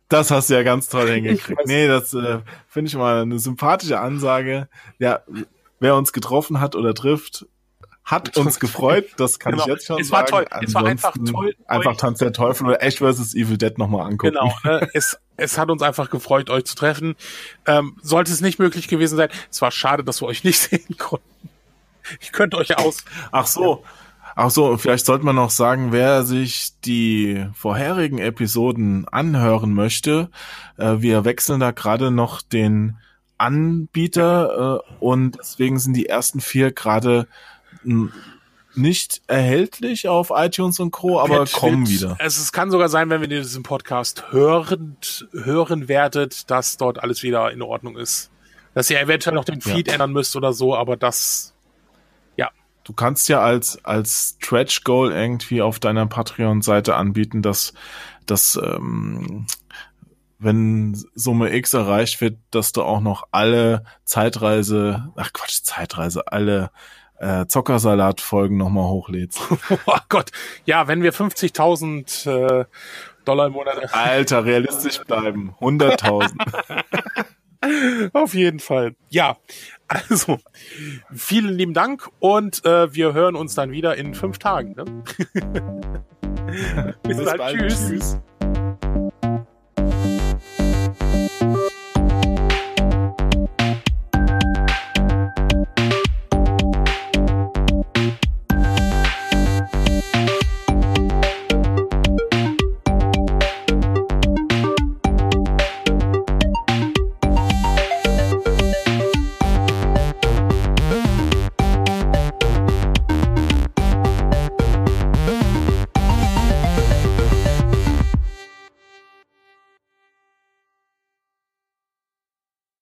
Das hast du ja ganz toll hingekriegt. Nee, das äh, finde ich mal eine sympathische Ansage. Ja, wer uns getroffen hat oder trifft, hat uns gefreut. Das kann Genau. ich jetzt schon Es war sagen. toll. Es war einfach Ansonsten toll, Einfach Tanz der Teufel oder Ash vs. Evil Dead nochmal angucken. Genau, ne? es, es hat uns einfach gefreut, euch zu treffen. Ähm, sollte es nicht möglich gewesen sein, es war schade, dass wir euch nicht sehen konnten. Ich könnte euch aus. Ach so. Ach so, vielleicht sollte man noch sagen, wer sich die vorherigen Episoden anhören möchte. Äh, wir wechseln da gerade noch den Anbieter äh, und deswegen sind die ersten vier gerade nicht erhältlich auf iTunes und Co., aber Wird- kommen wird- wieder. Es, es kann sogar sein, wenn wir diesen Podcast hörend, hören werdet, dass dort alles wieder in Ordnung ist. Dass ihr eventuell noch den Feed ändern müsst oder so, aber das, Du kannst ja als, als Stretch Goal irgendwie auf deiner Patreon-Seite anbieten, dass, dass ähm, wenn Summe X erreicht wird, dass du auch noch alle Zeitreise, ach Quatsch, Zeitreise, alle äh, Zockersalat-Folgen nochmal hochlädst. oh Gott, ja, wenn wir 50.000 äh, Dollar im Monat Alter, realistisch bleiben. 100.000. Auf jeden Fall. Ja, also vielen lieben Dank und äh, wir hören uns dann wieder in fünf Tagen. Ne? Bis, Bis dann. bald. Tschüss. Tschüss.